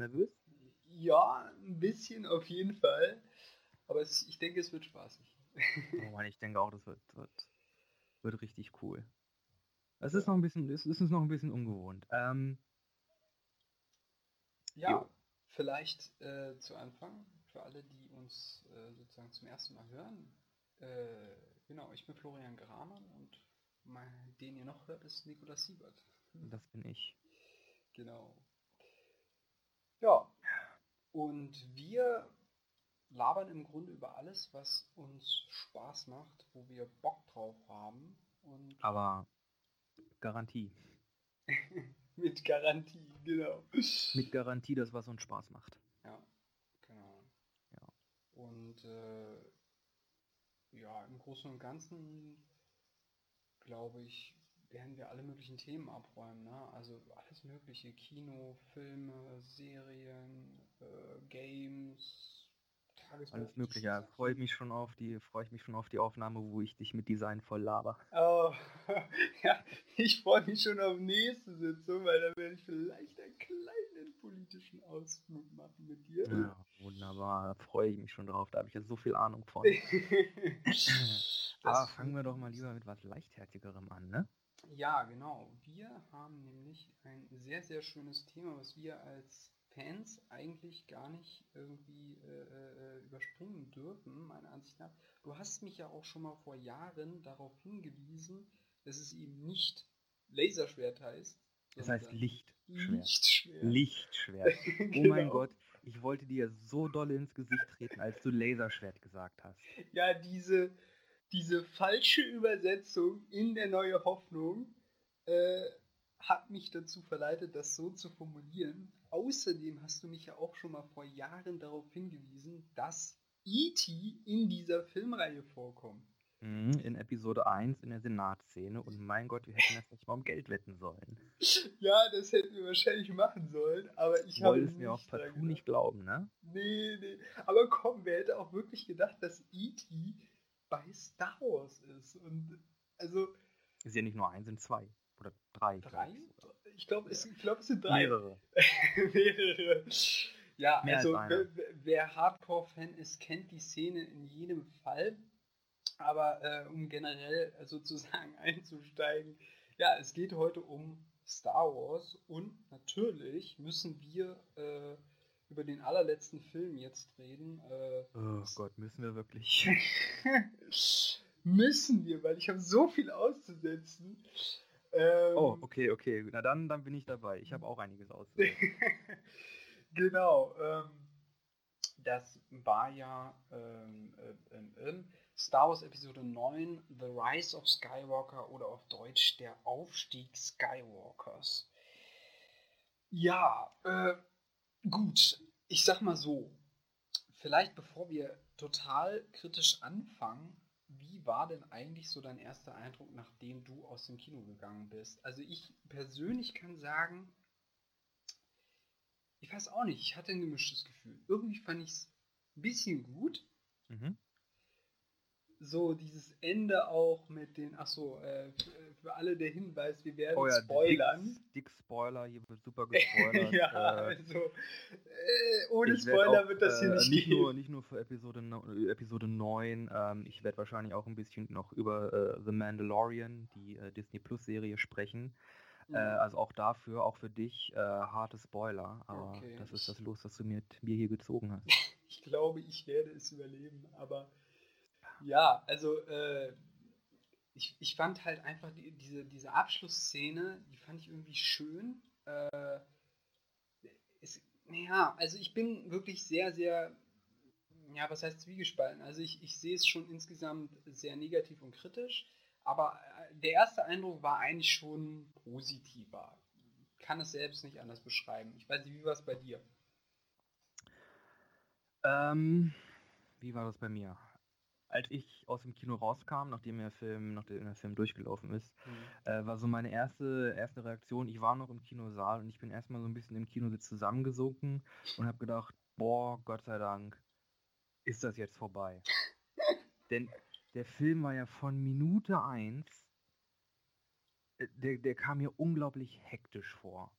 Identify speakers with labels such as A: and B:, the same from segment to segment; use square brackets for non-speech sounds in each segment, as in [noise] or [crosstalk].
A: nervös?
B: Ja, ein bisschen auf jeden Fall. Aber es, ich denke, es wird spaßig.
A: Oh Mann, ich denke auch, das wird, wird, wird richtig cool. Es ist noch ein bisschen, es ist noch ein bisschen ungewohnt. Ähm,
B: Ja,
A: Jo.
B: vielleicht äh, zu Anfang, für alle, die uns äh, sozusagen zum ersten Mal hören. Äh, genau, ich bin Florian Gramann und mein, den ihr noch hört, ist Nikolaus Siebert.
A: das bin ich.
B: Genau. Ja. Und wir labern im Grunde über alles, was uns Spaß macht, wo wir Bock drauf haben. Und [laughs]
A: Aber Garantie. [laughs]
B: mit Garantie, genau.
A: Mit Garantie, dass was uns Spaß macht.
B: Ja, genau.
A: Ja.
B: Und äh, ja, im Großen und Ganzen glaube ich, werden wir alle möglichen Themen abräumen. Ne? Also alles mögliche, Kino, Filme, Serien, äh, Games, Tagesbuch.
A: Alles mögliche. Ja, freue ich mich schon auf die, freue ich mich schon auf die Aufnahme, wo ich dich mit Design voll laber.
B: Oh, [laughs] ja, ich freue mich schon auf nächste Sitzung, weil da werde ich vielleicht einen kleinen politischen Ausflug machen mit dir.
A: Ja, wunderbar. Da freue ich mich schon drauf. Da habe ich ja so viel Ahnung von. [laughs] Aber fangen wir doch mal lieber mit was leichtherzigerem an, ne?
B: Ja, genau. Wir haben nämlich ein sehr, sehr schönes Thema, was wir als Fans eigentlich gar nicht irgendwie äh, äh, überspringen dürfen, meiner Ansicht nach. Du hast mich ja auch schon mal vor Jahren darauf hingewiesen, dass es eben nicht Laserschwert heißt.
A: Das heißt Lichtschwert.
B: Lichtschwert.
A: Lichtschwert. [laughs] Oh mein
B: Genau.
A: Gott, ich wollte dir so doll ins Gesicht treten, als du Laserschwert gesagt hast.
B: Ja, diese, diese falsche Übersetzung in der Neue Hoffnung äh, hat mich dazu verleitet, das so zu formulieren. Außerdem hast du mich ja auch schon mal vor Jahren darauf hingewiesen, dass E.T. in dieser Filmreihe vorkommt.
A: Mhm, In Episode 1 in der Senatszene und mein Gott, wir hätten das nicht mal um Geld wetten sollen. [laughs]
B: Ja, das hätten wir wahrscheinlich machen sollen, aber ich habe
A: Wolltest mir auch partout nicht glauben, ne?
B: Nee, nee. Aber komm, wer hätte auch wirklich gedacht, dass E.T. bei Star Wars ist? Und also
A: Ist ja nicht nur eins, sind zwei. Oder drei.
B: drei? Ich glaube, es, ich glaub, es sind drei.
A: Mehrere. [laughs]
B: Mehrere. Ja,
A: Mehr als
B: also wer, wer- Hardcore-Fan ist, kennt die Szene in jedem Fall. Aber äh, um generell sozusagen [laughs] einzusteigen, ja, es geht heute um Star Wars und natürlich müssen wir äh, über den allerletzten Film jetzt reden. Äh,
A: Oh Gott, müssen wir wirklich. [laughs]
B: müssen wir, weil ich habe so viel auszusetzen. Ähm,
A: Oh, okay, okay. Na dann, dann bin ich dabei. Ich habe auch einiges aus. [laughs]
B: genau. Ähm, das war ja ähm, äh, Star Wars Episode 9, The Rise of Skywalker oder auf Deutsch der Aufstieg Skywalkers. Ja, äh, gut. Ich sag mal so. Vielleicht bevor wir total kritisch anfangen, wie war denn eigentlich so dein erster Eindruck, nachdem du aus dem Kino gegangen bist? Also ich persönlich kann sagen, ich weiß auch nicht, ich hatte ein gemischtes Gefühl. Irgendwie fand ich es ein bisschen gut.
A: Mhm.
B: So dieses Ende auch mit den, achso, äh, für, alle der Hinweis, wir werden
A: Oh ja,
B: spoilern.
A: Dick, Dick Spoiler, hier wird super [laughs] gespoilert.
B: ja,
A: äh,
B: also äh, ohne Spoiler
A: auch,
B: wird das hier
A: äh,
B: nicht
A: nur, nicht nur für Episode, no, Episode 9, ähm, ich werde wahrscheinlich auch ein bisschen noch über äh, The Mandalorian, die äh, Disney Plus Serie sprechen.
B: Mhm.
A: Äh, also auch dafür, auch für dich, harte Spoiler. Aber
B: Okay,
A: das ist das Los, das du mir, mir hier gezogen hast. [laughs]
B: Ich glaube, ich werde es überleben, aber ja, also ich, ich fand halt einfach die, diese, diese Abschlussszene, die fand ich irgendwie schön. Äh, es, ja, also ich bin wirklich sehr, sehr, ja, was heißt zwiegespalten? Also ich, ich sehe es schon insgesamt sehr negativ und kritisch, aber äh, der erste Eindruck war eigentlich schon positiver. Kann es selbst nicht anders beschreiben. Ich weiß nicht, wie war es bei dir?
A: Ähm, wie war das bei mir? Als ich aus dem Kino rauskam, nachdem der Film, nachdem der Film durchgelaufen ist, äh, war so meine erste, erste Reaktion, ich war noch im Kinosaal und ich bin erstmal so ein bisschen im Kinositz zusammengesunken und habe gedacht, boah, Gott sei Dank, ist das jetzt vorbei. [laughs] Denn der Film war ja von Minute 1, der, der kam mir unglaublich hektisch vor.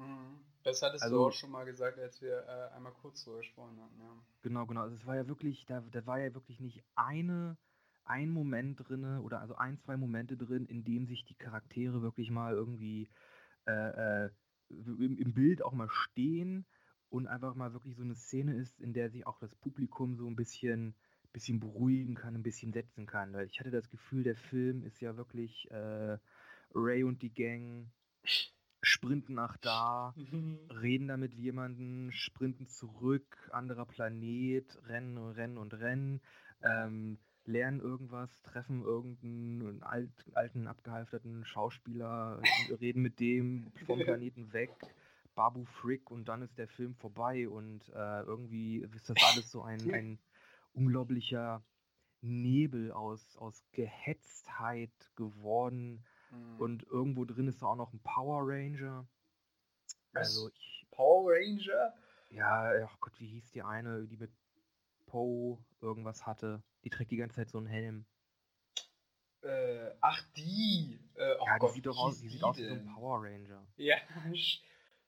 B: Mhm. Das hattest also, du auch schon mal gesagt, als wir äh, einmal kurz drüber gesprochen hatten, ja.
A: Genau, genau. Also es war ja wirklich, da, da war ja wirklich nicht eine, ein Moment drin oder also ein, zwei Momente drin, in dem sich die Charaktere wirklich mal irgendwie äh, äh, im, im Bild auch mal stehen und einfach mal wirklich so eine Szene ist, in der sich auch das Publikum so ein bisschen, bisschen beruhigen kann, ein bisschen setzen kann. Weil ich hatte das Gefühl, der Film ist ja wirklich äh, Ray und die Gang sprinten nach da, mhm. reden da mit jemandem, sprinten zurück, anderer Planet, rennen und rennen und rennen, ähm, lernen irgendwas, treffen irgendeinen alt, alten, abgehalfterten Schauspieler, [laughs] reden mit dem vom [laughs] Planeten weg, Babu Frick und dann ist der Film vorbei und äh, irgendwie ist das alles so ein, ein unglaublicher Nebel aus, aus Gehetztheit geworden Mhm. Und irgendwo drin ist da auch noch ein Power Ranger.
B: Also ich. Power Ranger?
A: Ja, ach Gott, wie hieß die eine, die mit Poe irgendwas hatte? Die trägt die ganze Zeit so einen Helm.
B: Äh, ach, die.
A: Äh, oh ja, Gott, die sieht doch aus, die, die sieht aus wie so ein Power Ranger.
B: Ja,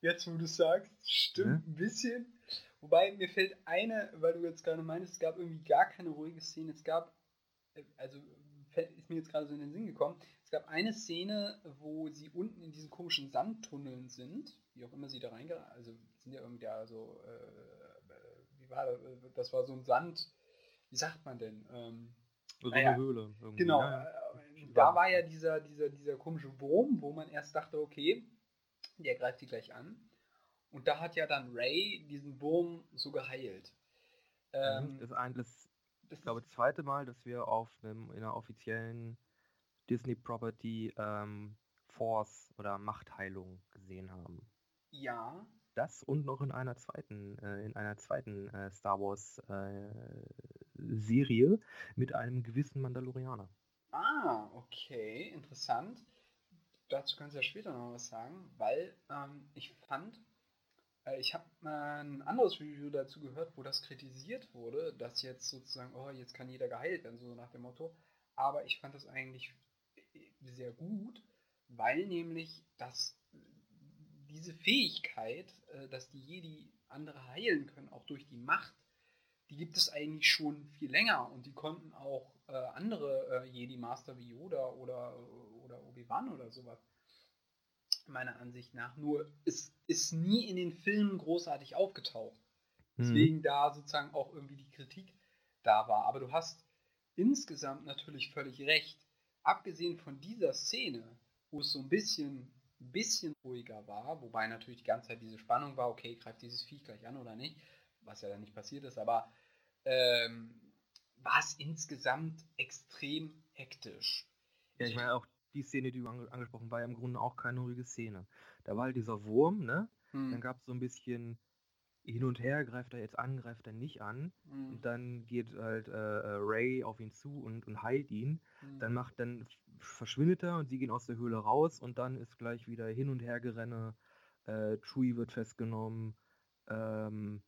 B: jetzt wo du sagst, stimmt ne? ein bisschen. Wobei mir fällt eine, weil du jetzt gerade meinst, es gab irgendwie gar keine ruhige Szene. Es gab, äh, also ist mir jetzt gerade so in den Sinn gekommen, gab eine Szene, wo sie unten in diesen komischen Sandtunneln sind, wie auch immer sie da reingeraten, also sind ja irgendwie da so, äh, wie war das, das war so ein Sand, wie sagt man denn? Ähm,
A: so naja, eine Höhle.
B: Irgendwie. Genau, ja, äh, da war ja dieser, dieser, dieser komische Wurm, wo man erst dachte, okay, der greift die gleich an. Und da hat ja dann Ray diesen Wurm so geheilt.
A: Ähm, das ist ein, das, das ich glaube, das zweite Mal, dass wir auf einem, in einer offiziellen Disney Property ähm, Force oder Machtheilung gesehen haben.
B: Ja.
A: Das und noch in einer zweiten, äh, in einer zweiten äh, Star Wars äh, Serie mit einem gewissen Mandalorianer.
B: Ah, okay, interessant. Dazu kannst du ja später noch was sagen, weil ähm, ich fand, äh, ich habe ein anderes Review dazu gehört, wo das kritisiert wurde, dass jetzt sozusagen, oh, jetzt kann jeder geheilt werden, so nach dem Motto. Aber ich fand das eigentlich sehr gut, weil nämlich das, diese Fähigkeit, äh, dass die Jedi andere heilen können, auch durch die Macht, die gibt es eigentlich schon viel länger und die konnten auch äh, andere äh, Jedi-Master wie Yoda oder, oder Obi-Wan oder sowas. Meiner Ansicht nach. Nur es ist nie in den Filmen großartig aufgetaucht. Mhm. Deswegen mhm. da sozusagen auch irgendwie die Kritik da war. Aber du hast insgesamt natürlich völlig recht abgesehen von dieser Szene, wo es so ein bisschen, ein bisschen ruhiger war, wobei natürlich die ganze Zeit diese Spannung war, okay, greift dieses Viech gleich an oder nicht, was ja dann nicht passiert ist, aber ähm, war es insgesamt extrem hektisch.
A: Ja, ich meine auch die Szene, die du angesprochen war ja im Grunde auch keine ruhige Szene. Da war halt dieser Wurm, ne? Hm. Dann gab es so ein bisschen hin und her, greift er jetzt an, greift er nicht an. Mhm. Und dann geht halt äh, äh, Ray auf ihn zu und, und heilt ihn. Mhm. Dann macht, dann verschwindet er und sie gehen aus der Höhle raus und dann ist gleich wieder hin und her gerenne. Äh, Chewie wird festgenommen. Ähm,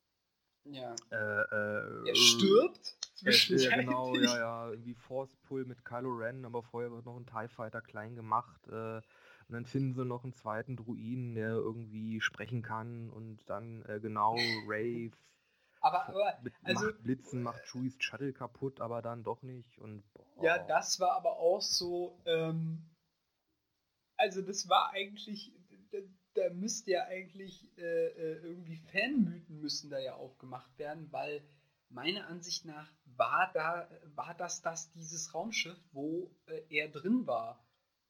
B: ja.
A: Äh, äh,
B: er stirbt
A: zwischenzeitlich. Ja, genau, ja, ja. Irgendwie Force Pull mit Kylo Ren, aber vorher wird noch ein TIE Fighter klein gemacht. Äh, und dann finden sie noch einen zweiten Druiden, der irgendwie sprechen kann und dann äh, genau Ray
B: aber, aber
A: mit also, macht Blitzen macht Chewies Shuttle kaputt, aber dann doch nicht. Und,
B: Ja, das war aber auch so, ähm, also das war eigentlich, da, da müsste ja eigentlich äh, äh, irgendwie Fanmythen müssen da ja aufgemacht werden, weil meiner Ansicht nach war da, war das das dieses Raumschiff, wo äh, er drin war.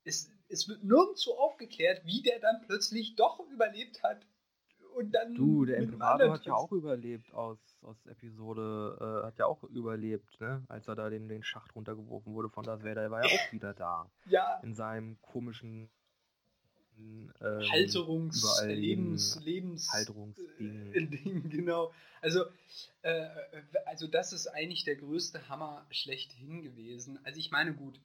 B: Es, es wird nirgendwo aufgeklärt, wie der dann plötzlich doch überlebt hat. Und dann
A: du, der Imperator hat ja auch überlebt aus, aus Episode, äh, hat ja auch überlebt, ne? Als er da den, den Schacht runtergeworfen wurde von das Vader, der war ja auch wieder da.
B: Ja.
A: In seinem komischen
B: ähm, Halterungs, Lebens, Lebens,
A: Halterungsding.
B: Äh, Ding, [laughs] genau. Also, äh, also das ist eigentlich der größte Hammer schlechthin gewesen. Also ich meine, gut,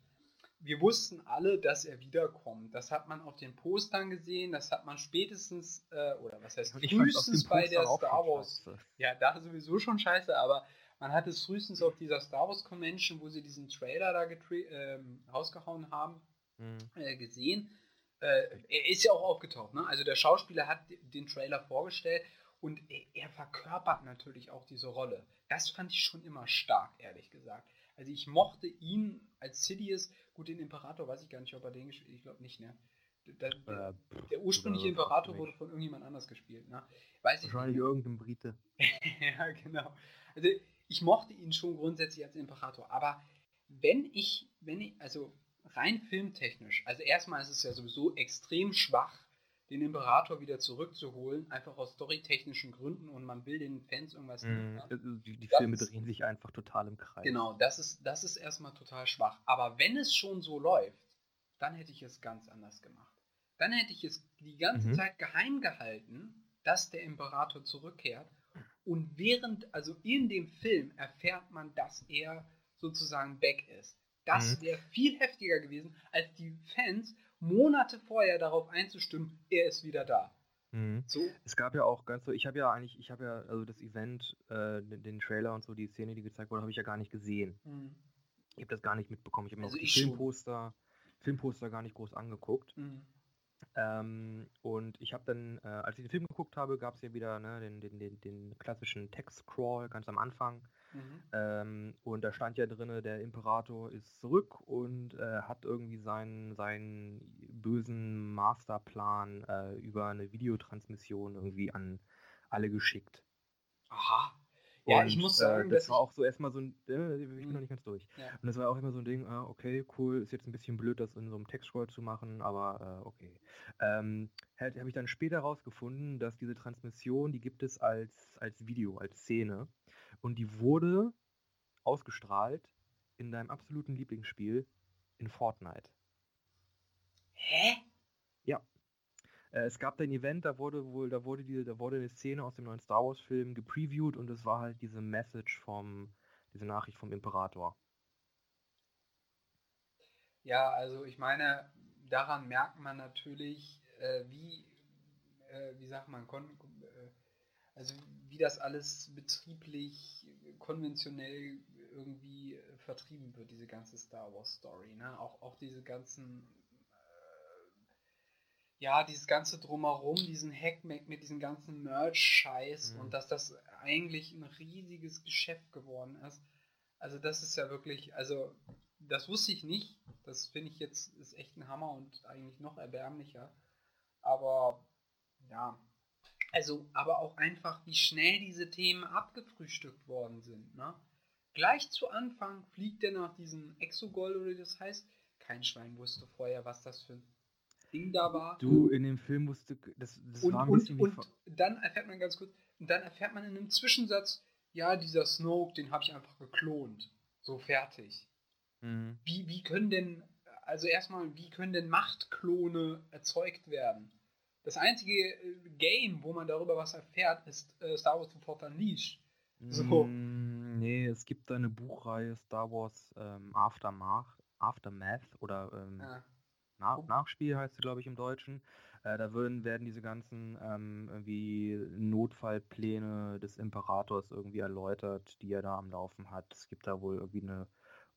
B: wir wussten alle, dass er wiederkommt. Das hat man auf den Postern gesehen, das hat man spätestens, äh, oder was heißt frühestens bei der Star Wars. Ja, da sowieso schon scheiße, aber man hat es frühestens auf dieser Star Wars Convention, wo sie diesen Trailer da ähm, rausgehauen haben, mhm. äh, gesehen. Äh, er ist ja auch aufgetaucht, ne? Also der Schauspieler hat den Trailer vorgestellt und er, er verkörpert natürlich auch diese Rolle. Das fand ich schon immer stark, ehrlich gesagt. Also ich mochte ihn als Sidious, gut, den Imperator weiß ich gar nicht, ob er den gespielt ich glaube nicht, ne? Der, der, äh, der ursprüngliche Imperator wurde von irgendjemand anders gespielt, ne?
A: Weiß Wahrscheinlich ich irgendein Brite. [laughs]
B: ja, genau. Also ich mochte ihn schon grundsätzlich als Imperator, aber wenn ich, wenn ich, also rein filmtechnisch, also erstmal ist es ja sowieso extrem schwach, den Imperator wieder zurückzuholen, einfach aus storytechnischen Gründen und man will den Fans irgendwas.
A: Mm, die, die Filme ist, drehen sich einfach total im Kreis.
B: Genau, das ist, das ist erstmal total schwach. Aber wenn es schon so läuft, dann hätte ich es ganz anders gemacht. Dann hätte ich es die ganze mhm. Zeit geheim gehalten, dass der Imperator zurückkehrt. Und während, also in dem Film erfährt man, dass er sozusagen back ist. Das mhm. wäre viel heftiger gewesen, als die Fans Monate vorher darauf einzustimmen, er ist wieder da.
A: Mhm. So. Es gab ja auch ganz so, ich habe ja eigentlich, ich habe ja, also das Event, äh, den, den, Trailer und so, die Szene, die gezeigt wurde, habe ich ja gar nicht gesehen. Mhm. Ich habe das gar nicht mitbekommen. Ich habe mir also auch die Filmposter, Filmposter gar nicht groß angeguckt. Mhm. Ähm, und ich habe dann, äh, als ich den Film geguckt habe, gab es ja wieder ne, den, den, den, den klassischen Text-Scroll ganz am Anfang. Mhm. Ähm, und da stand ja drin, der Imperator ist zurück und äh, hat irgendwie seinen, seinen bösen Masterplan äh, über eine Videotransmission irgendwie an alle geschickt.
B: Aha.
A: Ja, und, ich muss sagen, äh, das war auch so erstmal so ein, äh, ich bin mhm. noch nicht ganz durch. Ja. Und das war auch immer so ein Ding, ah, okay, cool, ist jetzt ein bisschen blöd, das in so einem Textscroll zu machen, aber äh, okay. Ähm, habe ich dann später rausgefunden, dass diese Transmission, die gibt es als, als Video, als Szene. Und die wurde ausgestrahlt in deinem absoluten Lieblingsspiel in Fortnite.
B: Hä?
A: Ja. Äh, es gab da ein Event, da wurde wohl, da wurde die, da wurde eine Szene aus dem neuen Star Wars Film gepreviewt und es war halt diese Message vom, diese Nachricht vom Imperator.
B: Ja, also ich meine, daran merkt man natürlich, äh, wie, äh, wie sagt man, kon also wie das alles betrieblich, konventionell irgendwie äh, vertrieben wird, diese ganze Star Wars Story. Ne? Auch, auch diese ganzen, äh, ja, dieses ganze Drumherum, diesen Hack mit diesem ganzen Merch-Scheiß mhm. und dass das eigentlich ein riesiges Geschäft geworden ist. Also das ist ja wirklich, also das wusste ich nicht. Das finde ich jetzt ist echt ein Hammer und eigentlich noch erbärmlicher. Aber ja, also, aber auch einfach, wie schnell diese Themen abgefrühstückt worden sind. Ne? Gleich zu Anfang fliegt er nach diesem Exogol oder wie das heißt. Kein Schwein wusste vorher, was das für ein Ding da war.
A: Du, in dem Film wusste, das, das
B: und, war ein bisschen und, und dann erfährt man ganz kurz, und dann erfährt man in einem Zwischensatz, ja, dieser Snoke, den habe ich einfach geklont. So fertig. Mhm. Wie, wie können denn, also erstmal, wie können denn Machtklone erzeugt werden? Das einzige äh, Game, wo man darüber was erfährt, ist äh, Star Wars The Force Unleashed.
A: So. Mm, nee, es gibt eine Buchreihe Star Wars ähm, Aftermath, Aftermath oder ähm, ja. Na Nachspiel heißt sie, glaube ich, im Deutschen. Äh, da würden, werden diese ganzen ähm, irgendwie Notfallpläne des Imperators irgendwie erläutert, die er da am Laufen hat. Es gibt da wohl irgendwie eine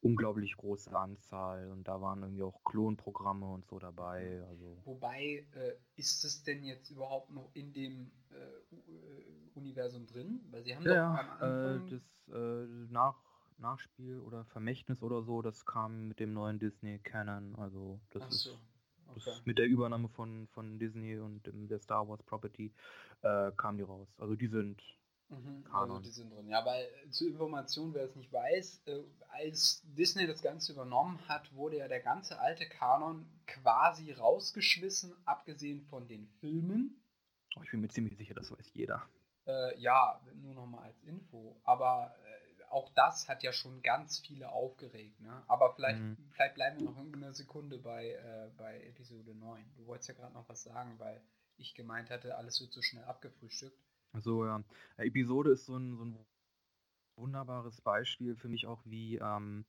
A: unglaublich große Anzahl und da waren irgendwie auch Klonprogramme und so dabei. Also.
B: Wobei, äh, ist es denn jetzt überhaupt noch in dem äh, äh Universum drin? Weil sie haben
A: ja, doch am äh, Anfang... das äh, Nach Nachspiel oder Vermächtnis oder so, das kam mit dem neuen Disney Canon, also das so. ist Okay. Das mit der Übernahme von, von Disney und der Star Wars Property äh, kam die raus. Also die sind
B: Mhm, also die sind drin. Ja, weil äh, zur Information, wer es nicht weiß, äh, als Disney das Ganze übernommen hat, wurde ja der ganze alte Kanon quasi rausgeschmissen, abgesehen von den Filmen.
A: Oh, ich bin mir ziemlich sicher, das weiß jeder.
B: Äh, ja, nur nochmal als Info. Aber äh, auch das hat ja schon ganz viele aufgeregt. Ne? Aber vielleicht, mhm. vielleicht bleiben wir noch eine Sekunde bei, äh, bei Episode 9. Du wolltest ja gerade noch was sagen, weil ich gemeint hatte, alles wird so schnell abgefrühstückt.
A: So, ja. Episode ist so ein, so ein wunderbares Beispiel für mich auch, wie ähm,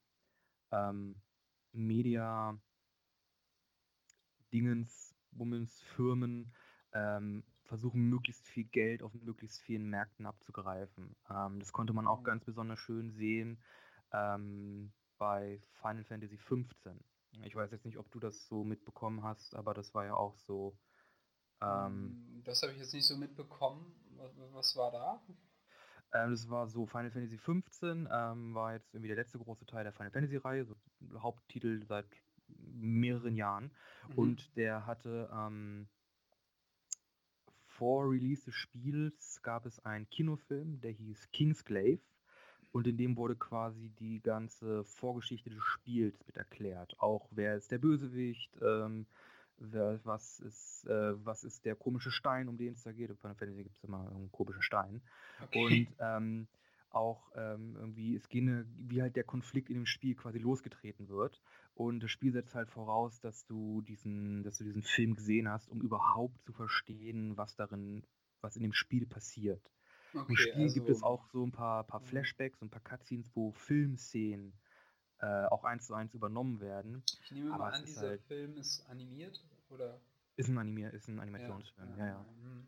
A: ähm, Media Dingens, Bummens, Firmen ähm, versuchen möglichst viel Geld auf möglichst vielen Märkten abzugreifen. Ähm, das konnte man auch mhm. ganz besonders schön sehen ähm, bei Final Fantasy XV. Ich weiß jetzt nicht, ob du das so mitbekommen hast, aber das war ja auch so. Ähm,
B: hm, das habe ich jetzt nicht so mitbekommen. Was, was war da?
A: Ähm, das war so Final Fantasy 15, ähm, war jetzt irgendwie der letzte große Teil der Final Fantasy Reihe, so Haupttitel seit mehreren Jahren. Mhm. Und der hatte ähm, vor Release des Spiels gab es einen Kinofilm, der hieß Kingsglaive. Und in dem wurde quasi die ganze Vorgeschichte des Spiels mit erklärt. Auch wer ist der Bösewicht, ähm, wer, was, ist, äh, was ist der komische Stein, um den es da geht. Bei Final Fantasy gibt es immer einen komischen Stein. Okay. Und ähm, auch ähm, irgendwie, es geht wie halt der Konflikt in dem Spiel quasi losgetreten wird. Und das Spiel setzt halt voraus, dass du diesen, dass du diesen Film gesehen hast, um überhaupt zu verstehen, was darin, was in dem Spiel passiert. Okay, Im Spiel also, gibt es auch so ein paar, paar mhm. Flashbacks und ein paar Cutscenes, wo Filmszenen äh, auch eins zu eins übernommen werden.
B: Ich nehme mal an, dieser halt, Film ist animiert oder?
A: Ist ein Animier, ist ein Animationsfilm, ja, ja. ja. Mhm.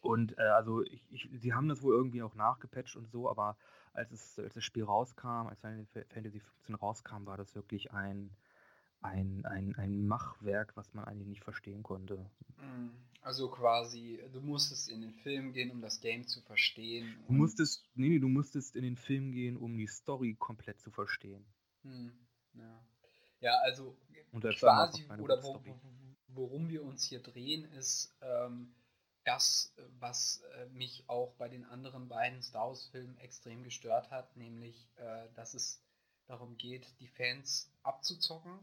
A: Und äh, also ich, ich, sie haben das wohl irgendwie auch nachgepatcht und so, aber als, es, als das Spiel rauskam, als Final Fantasy 15 rauskam, war das wirklich ein, ein, ein, ein Machwerk, was man eigentlich nicht verstehen konnte.
B: Mhm. Also quasi, du musstest in den Film gehen, um das Game zu verstehen.
A: Du musstest, nee, nee, du musstest in den Film gehen, um die Story komplett zu verstehen.
B: Hm, ja. ja, also quasi, oder wo, worum wir uns hier drehen, ist ähm, das, was äh, mich auch bei den anderen beiden Star Wars-Filmen extrem gestört hat, nämlich, äh, dass es darum geht, die Fans abzuzocken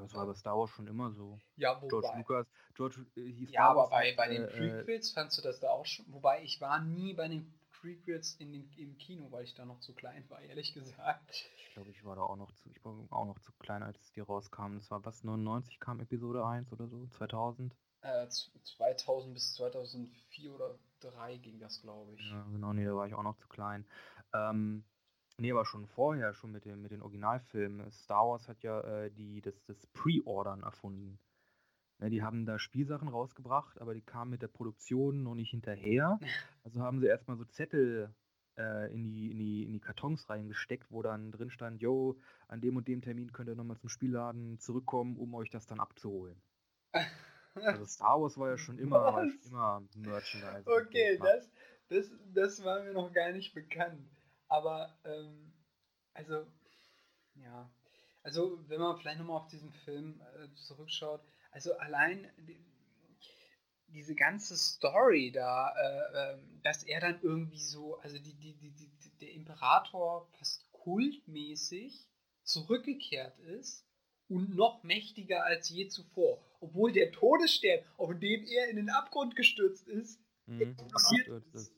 A: das war bei Star Wars schon immer so.
B: Ja, wobei.
A: George Lucas, George
B: äh, hieß Ja, aber bei, bei den äh, Prequels fandst du das da auch schon. Wobei ich war nie bei den Prequels in den, im Kino, weil ich da noch zu klein war, ehrlich gesagt.
A: Ich glaube, ich war da auch noch zu, ich war auch noch zu klein, als die rauskamen. Das war was, 99 kam Episode 1 oder so? 2000?
B: Äh, 2000 bis 2004 oder 2003 ging das, glaube ich.
A: Ja, genau, nee, da war ich auch noch zu klein. Ähm, Nee, aber schon vorher, schon mit, dem, mit den Originalfilmen. Star Wars hat ja äh, die, das, das Pre-Ordern erfunden. Ja, ne, die haben da Spielsachen rausgebracht, aber die kamen mit der Produktion noch nicht hinterher. [laughs] Also haben sie erstmal so Zettel äh, in, die, in, die, in die Kartons reingesteckt, wo dann drin stand, yo, an dem und dem Termin könnt ihr nochmal zum Spielladen zurückkommen, um euch das dann abzuholen. Also Star Wars war ja schon immer, [laughs] schon immer Merchandise.
B: Okay, das, das, das war mir noch gar nicht bekannt. Aber, ähm, also, ja. Also, wenn man vielleicht nochmal auf diesen Film äh, zurückschaut, also allein diese ganze Story da, äh, äh, dass er dann irgendwie so, also die, die, die, der Imperator fast kultmäßig zurückgekehrt ist und noch mächtiger als je zuvor. Obwohl der Todesstern, auf dem er in den Abgrund gestürzt ist, mhm. ist.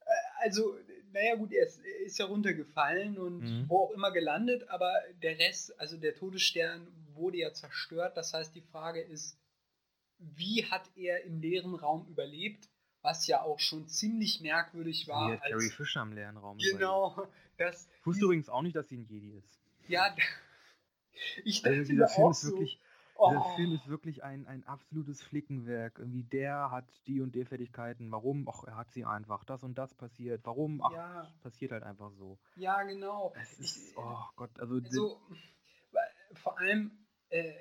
B: Äh, also naja gut, er ist, er ist ja runtergefallen und mhm. wo auch immer gelandet, aber der Rest, also der Todesstern wurde ja zerstört. Das heißt, die Frage ist, wie hat er im leeren Raum überlebt? Was ja auch schon ziemlich merkwürdig war.
A: Wie Carrie Fisher im leeren Raum
B: Genau.
A: Das, ich wusste übrigens auch nicht, dass sie ein Jedi ist.
B: Ja, [laughs]
A: ich also dachte also dieser Film ist wirklich, Oh. Der Film ist wirklich ein, ein absolutes Flickenwerk. Irgendwie der hat die und die Fertigkeiten. Warum? Ach, er hat sie einfach. Das und das passiert. Warum? Ach, ja. passiert halt einfach so.
B: Ja, genau.
A: Es ist, ich, oh Gott, also.
B: also vor allem, äh,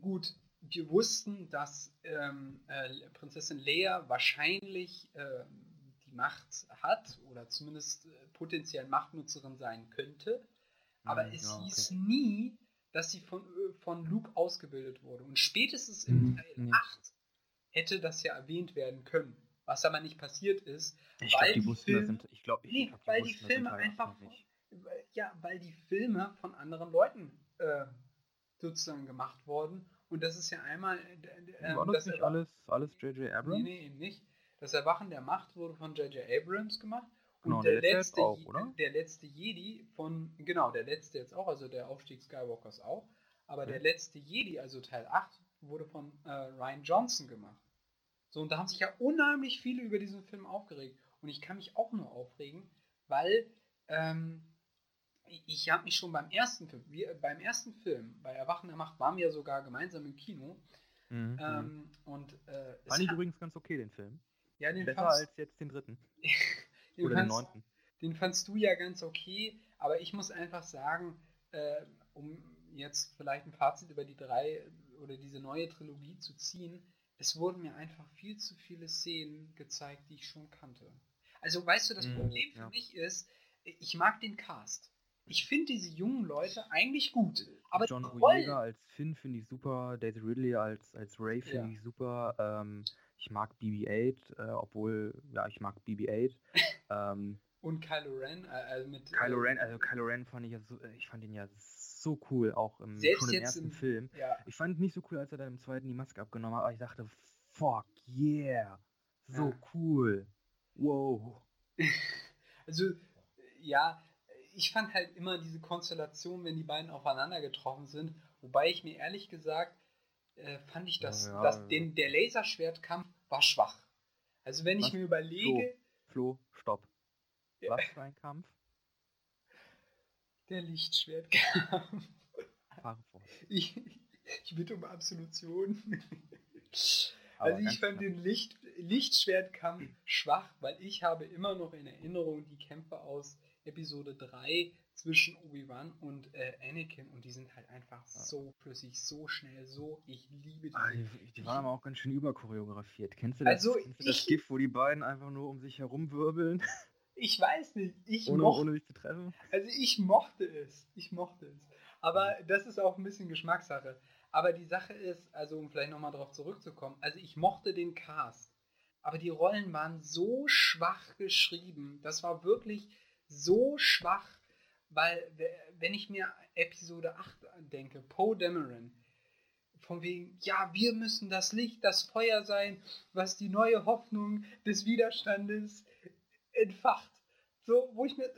B: gut, wir wussten, dass ähm, äh, Prinzessin Leia wahrscheinlich äh, die Macht hat oder zumindest äh, potenziell Machtnutzerin sein könnte. Aber mhm, es ja, hieß okay. nie, dass sie von, äh, von Luke ausgebildet wurde. Und spätestens in mhm. Teil mhm. 8 hätte das ja erwähnt werden können. Was aber nicht passiert ist.
A: Ich glaube, die Film, das sind, ich glaube,
B: nee, glaub, weil die Filme einfach, ja, weil die Filme von anderen Leuten äh, sozusagen gemacht wurden. Und das ist ja einmal.
A: Äh, War das, das nicht alles, alles J.J. Abrams?
B: Nee, nee, eben nicht. Das Erwachen der Macht wurde von J.J. Abrams gemacht Genau, und der, der letzte, auch, oder? der letzte Jedi von, genau, der letzte jetzt auch, also der Aufstieg Skywalkers auch, aber ja. der letzte Jedi, also Teil 8, wurde von äh, Ryan Johnson gemacht. So, und da haben sich ja unheimlich viele über diesen Film aufgeregt. Und ich kann mich auch nur aufregen, weil ähm, ich habe mich schon beim ersten Film, wir, beim ersten Film, bei Erwachen der Macht, waren wir sogar gemeinsam im Kino. Mhm, ähm, mhm. und äh,
A: Fand ich übrigens ganz okay, den Film.
B: Ja, den
A: Besser als jetzt den dritten. [laughs]
B: Den Oder fandst, den neunten. Den fandst du ja ganz okay, aber ich muss einfach sagen, äh, um jetzt vielleicht ein Fazit über die drei oder diese neue Trilogie zu ziehen, es wurden mir einfach viel zu viele Szenen gezeigt, die ich schon kannte. Also weißt du, das mm, Problem für ja. mich ist, ich mag den Cast. Ich finde diese jungen Leute eigentlich gut. Aber
A: John Boyega als Finn finde ich super, Daisy Ridley als, als Ray finde ja. ich super. Ähm, ich mag BB-8, äh, obwohl, ja, ich mag BB-8. [laughs] ähm,
B: Und Kylo Ren, äh, also mit.
A: Kylo äh, Ren, also Kylo Ren fand ich ja so, äh, ich fand ihn ja so cool, auch im, schon im ersten im, Film. Ja. Ich fand ihn nicht so cool, als er dann im zweiten die Maske abgenommen hat, aber ich dachte, fuck, yeah, so ja. cool, wow. [laughs]
B: also, ja, ich fand halt immer diese Konstellation, wenn die beiden aufeinander getroffen sind, wobei ich mir ehrlich gesagt äh, fand ich, dass, ja, dass den, der Laserschwertkampf war schwach. Also wenn Was? ich mir überlege.
A: Flo, Flo stopp. Ja. Was für ein Kampf?
B: Der Lichtschwertkampf. Ich, ich bitte um Absolution. also ich fand den Licht, Lichtschwertkampf schwach, weil ich habe immer noch in Erinnerung die Kämpfe aus Episode 3 zwischen Obi-Wan und äh, Anakin und die sind halt einfach ja. so flüssig, so schnell, so, ich liebe die.
A: Ah, die, die waren aber auch ganz schön überchoreografiert. Kennst du das, also kennst du das GIF, wo die beiden einfach nur um sich herum wirbeln? [laughs]
B: Ich weiß nicht. Ich
A: ohne, mochte, ohne sich zu treffen?
B: Also ich mochte es. Ich mochte es. Aber das ist auch ein bisschen Geschmackssache. Aber die Sache ist, also um vielleicht nochmal darauf zurückzukommen, also ich mochte den Cast. Aber die Rollen waren so schwach geschrieben. Das war wirklich so schwach, weil wenn ich mir Episode 8 denke, Poe Dameron, von wegen, ja, wir müssen das Licht, das Feuer sein, was die neue Hoffnung des Widerstandes entfacht. So, wo ich mir,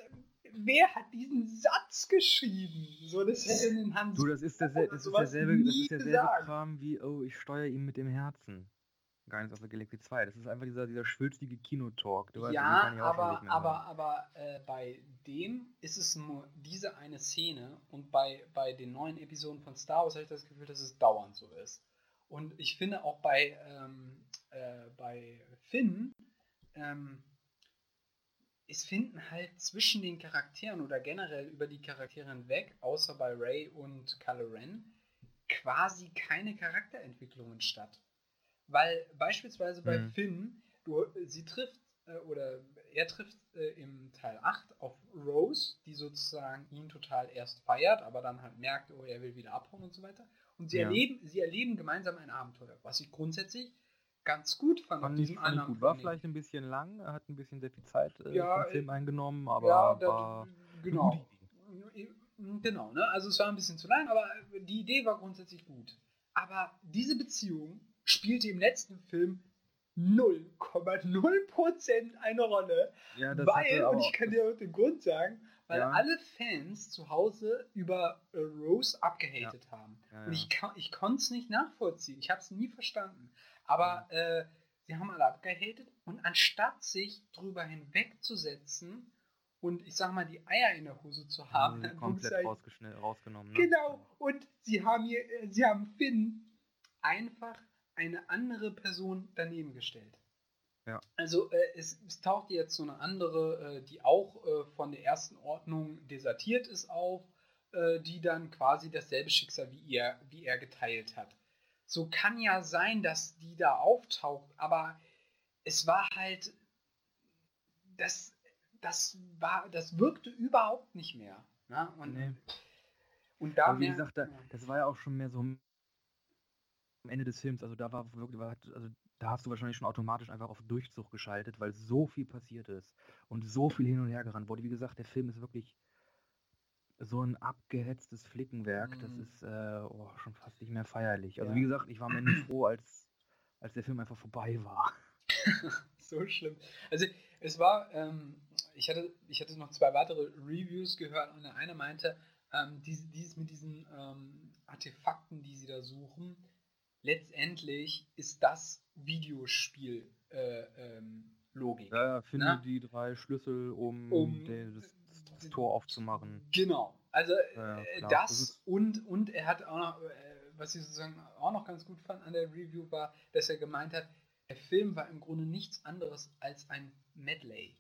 B: wer hat diesen Satz geschrieben? So, das hätte in den Hand.
A: Du, das ist, der, das ist derselbe, das ist derselbe Kram wie, oh, ich steuere ihn mit dem Herzen. Guardians of the Galaxy 2. Das ist einfach dieser, dieser schwülstige Kinotalk.
B: Du ja, weißt, aber, aber, aber äh, bei dem ist es nur diese eine Szene und bei, bei den neuen Episoden von Star Wars habe ich das Gefühl, dass es dauernd so ist. Und ich finde auch bei, ähm, äh, bei Finn, ähm, es finden halt zwischen den Charakteren oder generell über die Charaktere hinweg, außer bei Ray und Kylo Ren, quasi keine Charakterentwicklungen statt. Weil beispielsweise bei mhm. Finn, du, sie trifft, äh, oder er trifft äh, im Teil 8 auf Rose, die sozusagen ihn total erst feiert, aber dann halt merkt, oh, er will wieder abhauen und so weiter. Und sie, ja. erleben, sie erleben gemeinsam ein Abenteuer, was ich grundsätzlich ganz gut fand.
A: Fand ich, fand ich gut. War vielleicht ein bisschen lang, er hat ein bisschen sehr viel Zeit äh, ja, vom Film eingenommen, aber ja, war
B: genau. Genau, ne? Also es war ein bisschen zu lang, aber die Idee war grundsätzlich gut. Aber diese Beziehung spielte im letzten Film 0,0% eine Rolle. Ja, das weil, und ich kann dir auch den Grund sagen, weil ja. alle Fans zu Hause über äh, Rose abgehatet ja. haben. Ja, und ich, ich konnte es nicht nachvollziehen. Ich habe es nie verstanden. Aber äh, sie haben alle abgehatet und anstatt sich drüber hinwegzusetzen und ich sag mal die Eier in der Hose zu haben,
A: mhm, [laughs] komplett rausgenommen.
B: Ne? Genau. Und sie haben hier, sie haben Finn einfach eine andere Person daneben gestellt. Ja. Also äh, es, es, taucht jetzt so eine andere, äh, die auch äh, von der ersten Ordnung desertiert ist, auf, äh, die dann quasi dasselbe Schicksal wie er, wie er geteilt hat. So kann ja sein, dass die da auftaucht, aber es war halt, das, das war, das wirkte überhaupt nicht mehr. Ne? Und, nee.
A: und da wie gesagt, da, das war ja auch schon mehr so Ende des Films, also da war wirklich, also da hast du wahrscheinlich schon automatisch einfach auf Durchzug geschaltet, weil so viel passiert ist und so viel hin und her gerannt wurde. Wie gesagt, der Film ist wirklich so ein abgehetztes Flickenwerk, mm. das mhm. ist äh, oh, schon fast nicht mehr feierlich. Also ja. wie gesagt, ich war am Ende [clears throat] froh, als, als der Film einfach vorbei war. [laughs]
B: so schlimm. Also es war, ähm, ich, hatte, ich hatte noch zwei weitere Reviews gehört und der eine meinte, ähm, dieses, dieses mit diesen ähm, Artefakten, die sie da suchen, letztendlich ist das Videospiel äh, ähm, Logik.
A: Ja, finde ne? die drei Schlüssel, um, um das, das, Tor aufzumachen.
B: Genau. Also ja, äh, das, das und, und er hat auch noch, äh, was ich sozusagen auch noch ganz gut fand an der Review war, dass er gemeint hat, der Film war im Grunde nichts anderes als ein Medley.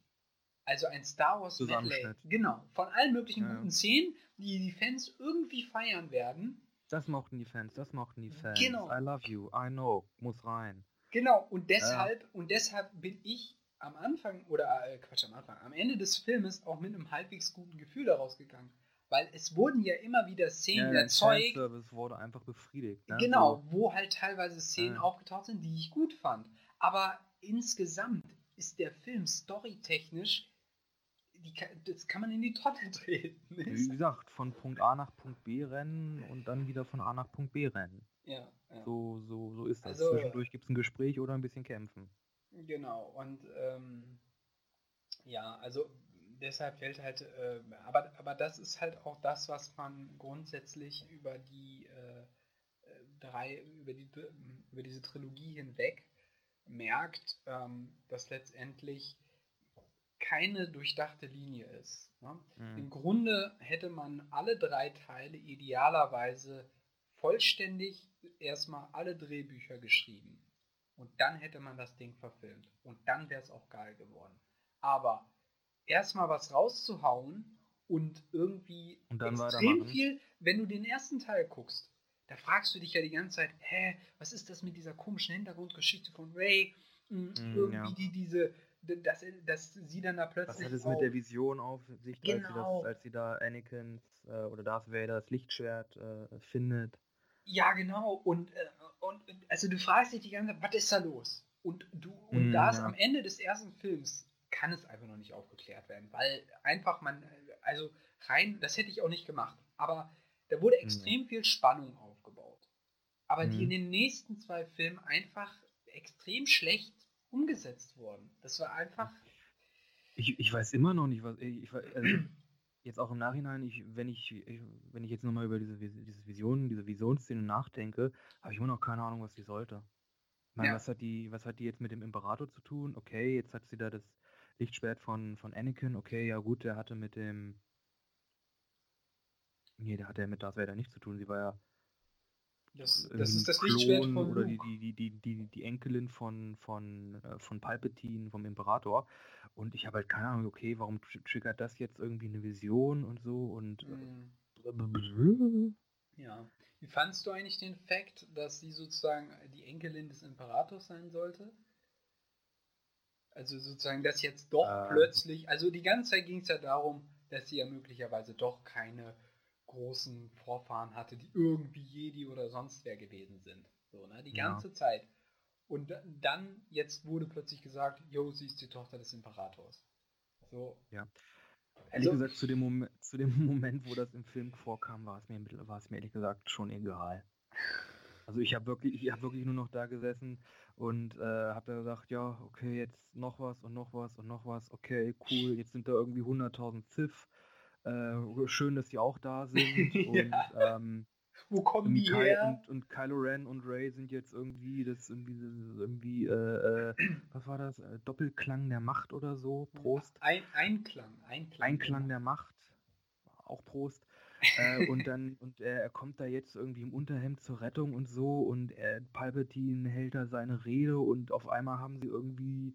B: Also ein Star Wars Medley. Genau. Von allen möglichen ja. guten Szenen, die die Fans irgendwie feiern werden.
A: Das mochten die Fans, das mochten die Fans. Genau. I love you, I know, muss rein.
B: Genau, und deshalb, ja. und deshalb bin ich am Anfang, oder äh, Quatsch, am Anfang, am Ende des Filmes auch mit einem halbwegs guten Gefühl daraus gegangen. Weil es wurden ja immer wieder Szenen ja, erzeugt.
A: Der Service wurde einfach befriedigt. Ne?
B: Genau, so. wo halt teilweise Szenen ja. aufgetaucht sind, die ich gut fand. Aber insgesamt ist der Film storytechnisch, die, das kann man in die Tonne [laughs] treten.
A: Wie gesagt, von Punkt A nach Punkt B rennen und dann wieder von A nach Punkt B rennen.
B: Ja. ja.
A: So, so, so ist das. Also, Zwischendurch gibt es ein Gespräch oder ein bisschen kämpfen.
B: Genau, und ähm, ja, also deshalb fällt halt, äh, aber, aber das ist halt auch das, was man grundsätzlich über die äh, äh drei, über, die, über diese Trilogie hinweg merkt, ähm, dass letztendlich keine durchdachte Linie ist. Ne? Mhm. Im Grunde hätte man alle drei Teile idealerweise vollständig erstmal alle Drehbücher geschrieben. Und dann hätte man das Ding verfilmt. Und dann wäre es auch geil geworden. Aber erstmal was rauszuhauen und irgendwie
A: und
B: extrem viel, wenn du den ersten Teil guckst, da fragst du dich ja die ganze Zeit, hä, was ist das mit dieser komischen Hintergrundgeschichte von Ray? Mm, irgendwie ja. die, diese, dass, dass sie dann da plötzlich.
A: Was hat es mit der Vision auf sich, genau. als, sie das, genau. als sie da Anakins äh, oder Darth Vader das Lichtschwert äh, findet?
B: Ja, genau. Und, äh, und also du fragst dich die ganze Zeit, was ist da los? Und du, und mm, da ist ja. am Ende des ersten Films kann es einfach noch nicht aufgeklärt werden, weil einfach man, also rein, das hätte ich auch nicht gemacht, aber da wurde extrem mhm. viel Spannung aufgebaut. Aber mhm. die in den nächsten zwei Filmen einfach extrem schlecht umgesetzt wurden. Das war einfach.
A: Ich, ich weiß immer noch nicht, was. Ich, also [clears throat] jetzt auch im Nachhinein, ich, wenn ich, ich wenn ich jetzt nochmal über diese, diese Vision, diese Visionsszene nachdenke, habe ich immer noch keine Ahnung, was die sollte. Ich meine, ja. was hat die, was hat die jetzt mit dem Imperator zu tun? Okay, jetzt hat sie da das Lichtschwert von, von Anakin, okay, ja gut, der hatte mit dem. Nee, der hatte ja mit Darth Vader nichts zu tun. Sie war ja.
B: Das, das ist das Klon Lichtschwert von
A: Oder die, die, die, die, die Enkelin von, von, äh, von Palpatine, vom Imperator. Und ich habe halt keine Ahnung, okay, warum triggert das jetzt irgendwie eine Vision und so und.
B: Mhm. Ja. Wie fandst du eigentlich den Fakt, dass sie sozusagen die Enkelin des Imperators sein sollte? Also sozusagen, dass jetzt doch ähm. plötzlich, also die ganze Zeit ging es ja darum, dass sie ja möglicherweise doch keine großen Vorfahren hatte, die irgendwie Jedi oder sonst wer gewesen sind. So, ne? Die ganze ja. Zeit. Und dann, jetzt wurde plötzlich gesagt, jo, sie ist die Tochter des Imperators. So.
A: Ja. Ehrlich also, gesagt, zu dem, Moment, zu dem [laughs] Moment, wo das im Film vorkam, war es mir, war es mir ehrlich gesagt schon egal. Also ich habe wirklich, ich habe wirklich nur noch da gesessen und äh, habe da gesagt, ja, okay, jetzt noch was und noch was und noch was, okay, cool, jetzt sind da irgendwie 100.000 Ziff. Äh, schön, dass die auch da [laughs] sind. und, ja. ähm,
B: Wo kommen die Ky her?
A: Und, und, Kylo Ren und Ray sind jetzt irgendwie, das irgendwie, irgendwie äh, äh was war das? Äh, Doppelklang der Macht oder so? Prost.
B: Ein, Einklang,
A: Einklang. Einklang der Macht. Auch Prost äh, und [laughs] dann, und er, er, kommt da jetzt irgendwie im Unterhemd zur Rettung und so und er, Palpatine hält da seine Rede und auf einmal haben sie irgendwie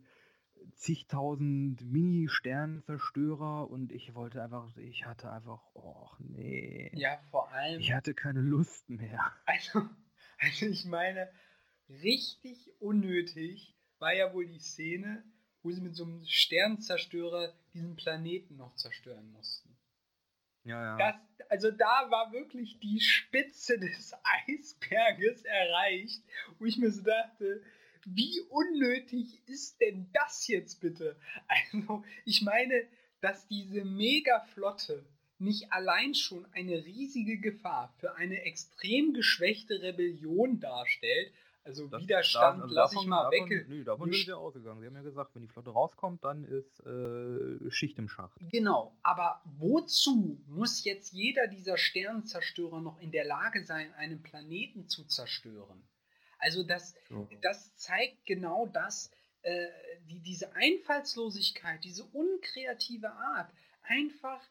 A: zigtausend Mini-Sternzerstörer und ich wollte einfach, ich hatte einfach, oh nee.
B: Ja, vor allem.
A: Ich hatte keine Lust mehr. [laughs]
B: Also, also ich meine, richtig unnötig war ja wohl die Szene, wo sie mit so einem Sternzerstörer diesen Planeten noch zerstören mussten.
A: Ja, ja.
B: Das, also da war wirklich die Spitze des [laughs] Eisberges erreicht, wo ich mir so dachte, wie unnötig ist denn das jetzt bitte? [laughs] Also, ich meine, dass diese Megaflotte nicht allein schon eine riesige Gefahr für eine extrem geschwächte Rebellion darstellt, also das, Widerstand also lass ich mal
A: davon, weg. Nö, davon sind sie ausgegangen. Sie haben ja gesagt, wenn die Flotte rauskommt, dann ist äh, Schicht im Schacht.
B: Genau, aber wozu muss jetzt jeder dieser Sternenzerstörer noch in der Lage sein, einen Planeten zu zerstören? Also das, so. das zeigt genau das, äh, die, diese Einfallslosigkeit, diese unkreative Art, einfach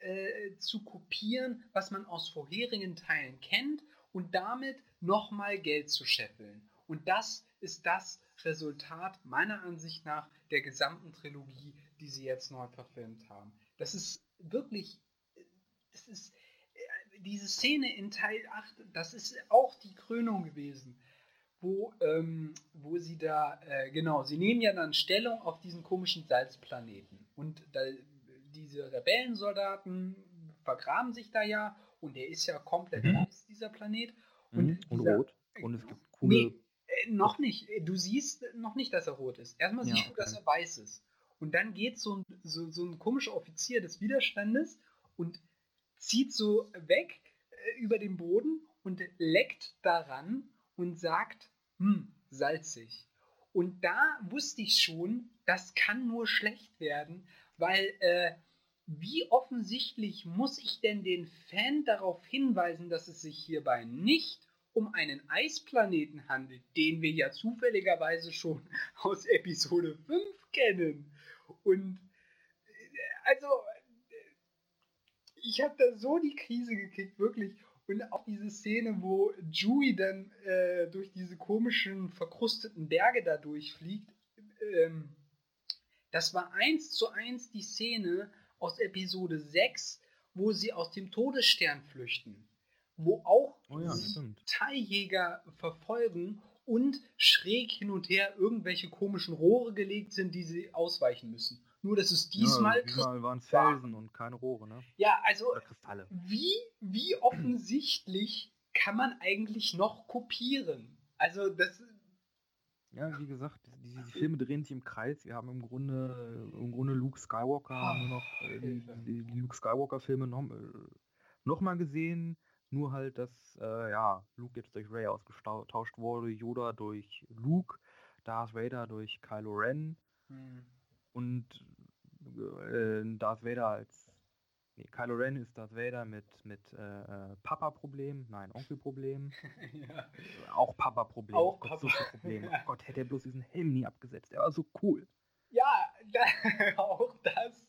B: äh, zu kopieren, was man aus vorherigen Teilen kennt und damit nochmal Geld zu scheffeln. Und das ist das, Resultat meiner Ansicht nach der gesamten Trilogie, die sie jetzt neu verfilmt haben. Das ist wirklich, das ist, äh, diese Szene in Teil 8, das ist auch die Krönung gewesen, wo, ähm, wo sie da, äh, genau, sie nehmen ja dann Stellung auf diesen komischen Salzplaneten. Und da, diese Rebellensoldaten vergraben sich da ja und der ist ja komplett mhm. weiß, dieser Planet.
A: Und, mhm. und dieser, rot. Und es gibt coole. Nee,
B: äh, noch nicht. Du siehst noch nicht, dass er rot ist. Erstmal siehst ja, okay. du, dass er weiß ist. Und dann geht so ein, so, so ein komischer Offizier des Widerstandes und zieht so weg äh, über den Boden und leckt daran und sagt, hm, salzig. Und da wusste ich schon, das kann nur schlecht werden, weil äh, wie offensichtlich muss ich denn den Fan darauf hinweisen, dass es sich hierbei nicht um einen Eisplaneten handelt, den wir ja zufälligerweise schon [laughs] aus Episode 5 kennen. Und äh, also, äh, ich habe da so die Krise gekickt, wirklich. Und auch diese Szene, wo Chewie dann äh, durch diese komischen, verkrusteten Berge da durchfliegt, ähm, das war eins zu eins die Szene aus Episode 6, wo sie aus dem Todesstern flüchten. Wo auch
A: oh ja,
B: Teiljäger verfolgen und schräg hin und her irgendwelche komischen Rohre gelegt sind, die sie ausweichen müssen. Nur, dass es diesmal.
A: Ja, diesmal waren Felsen und keine Rohre, ne?
B: Ja, also. Wie, wie offensichtlich kann man eigentlich noch kopieren? Also, das.
A: Ja, wie gesagt, die, die, Filme drehen sich im Kreis. Wir haben im Grunde, im Grunde Luke Skywalker, oh, nur noch äh, die, die, die, Luke Skywalker-Filme noch, äh, noch mal gesehen. Nur halt, dass äh, ja, Luke jetzt durch Ray ausgetauscht wurde, Yoda durch Luke, Darth Vader durch Kylo Ren. Hm und äh, Darth Vader als. Nee, Kylo Ren ist Darth Vader mit, mit äh, äh Papa-Problem, nein, Onkel-Problem. [laughs] ja. Auch Papa-Problem.
B: Auch
A: Gott, Papa. so viel Probleme. Oh Gott, hätte er bloß diesen Helm nie abgesetzt. Der war so cool.
B: Ja, da, [laughs] auch das.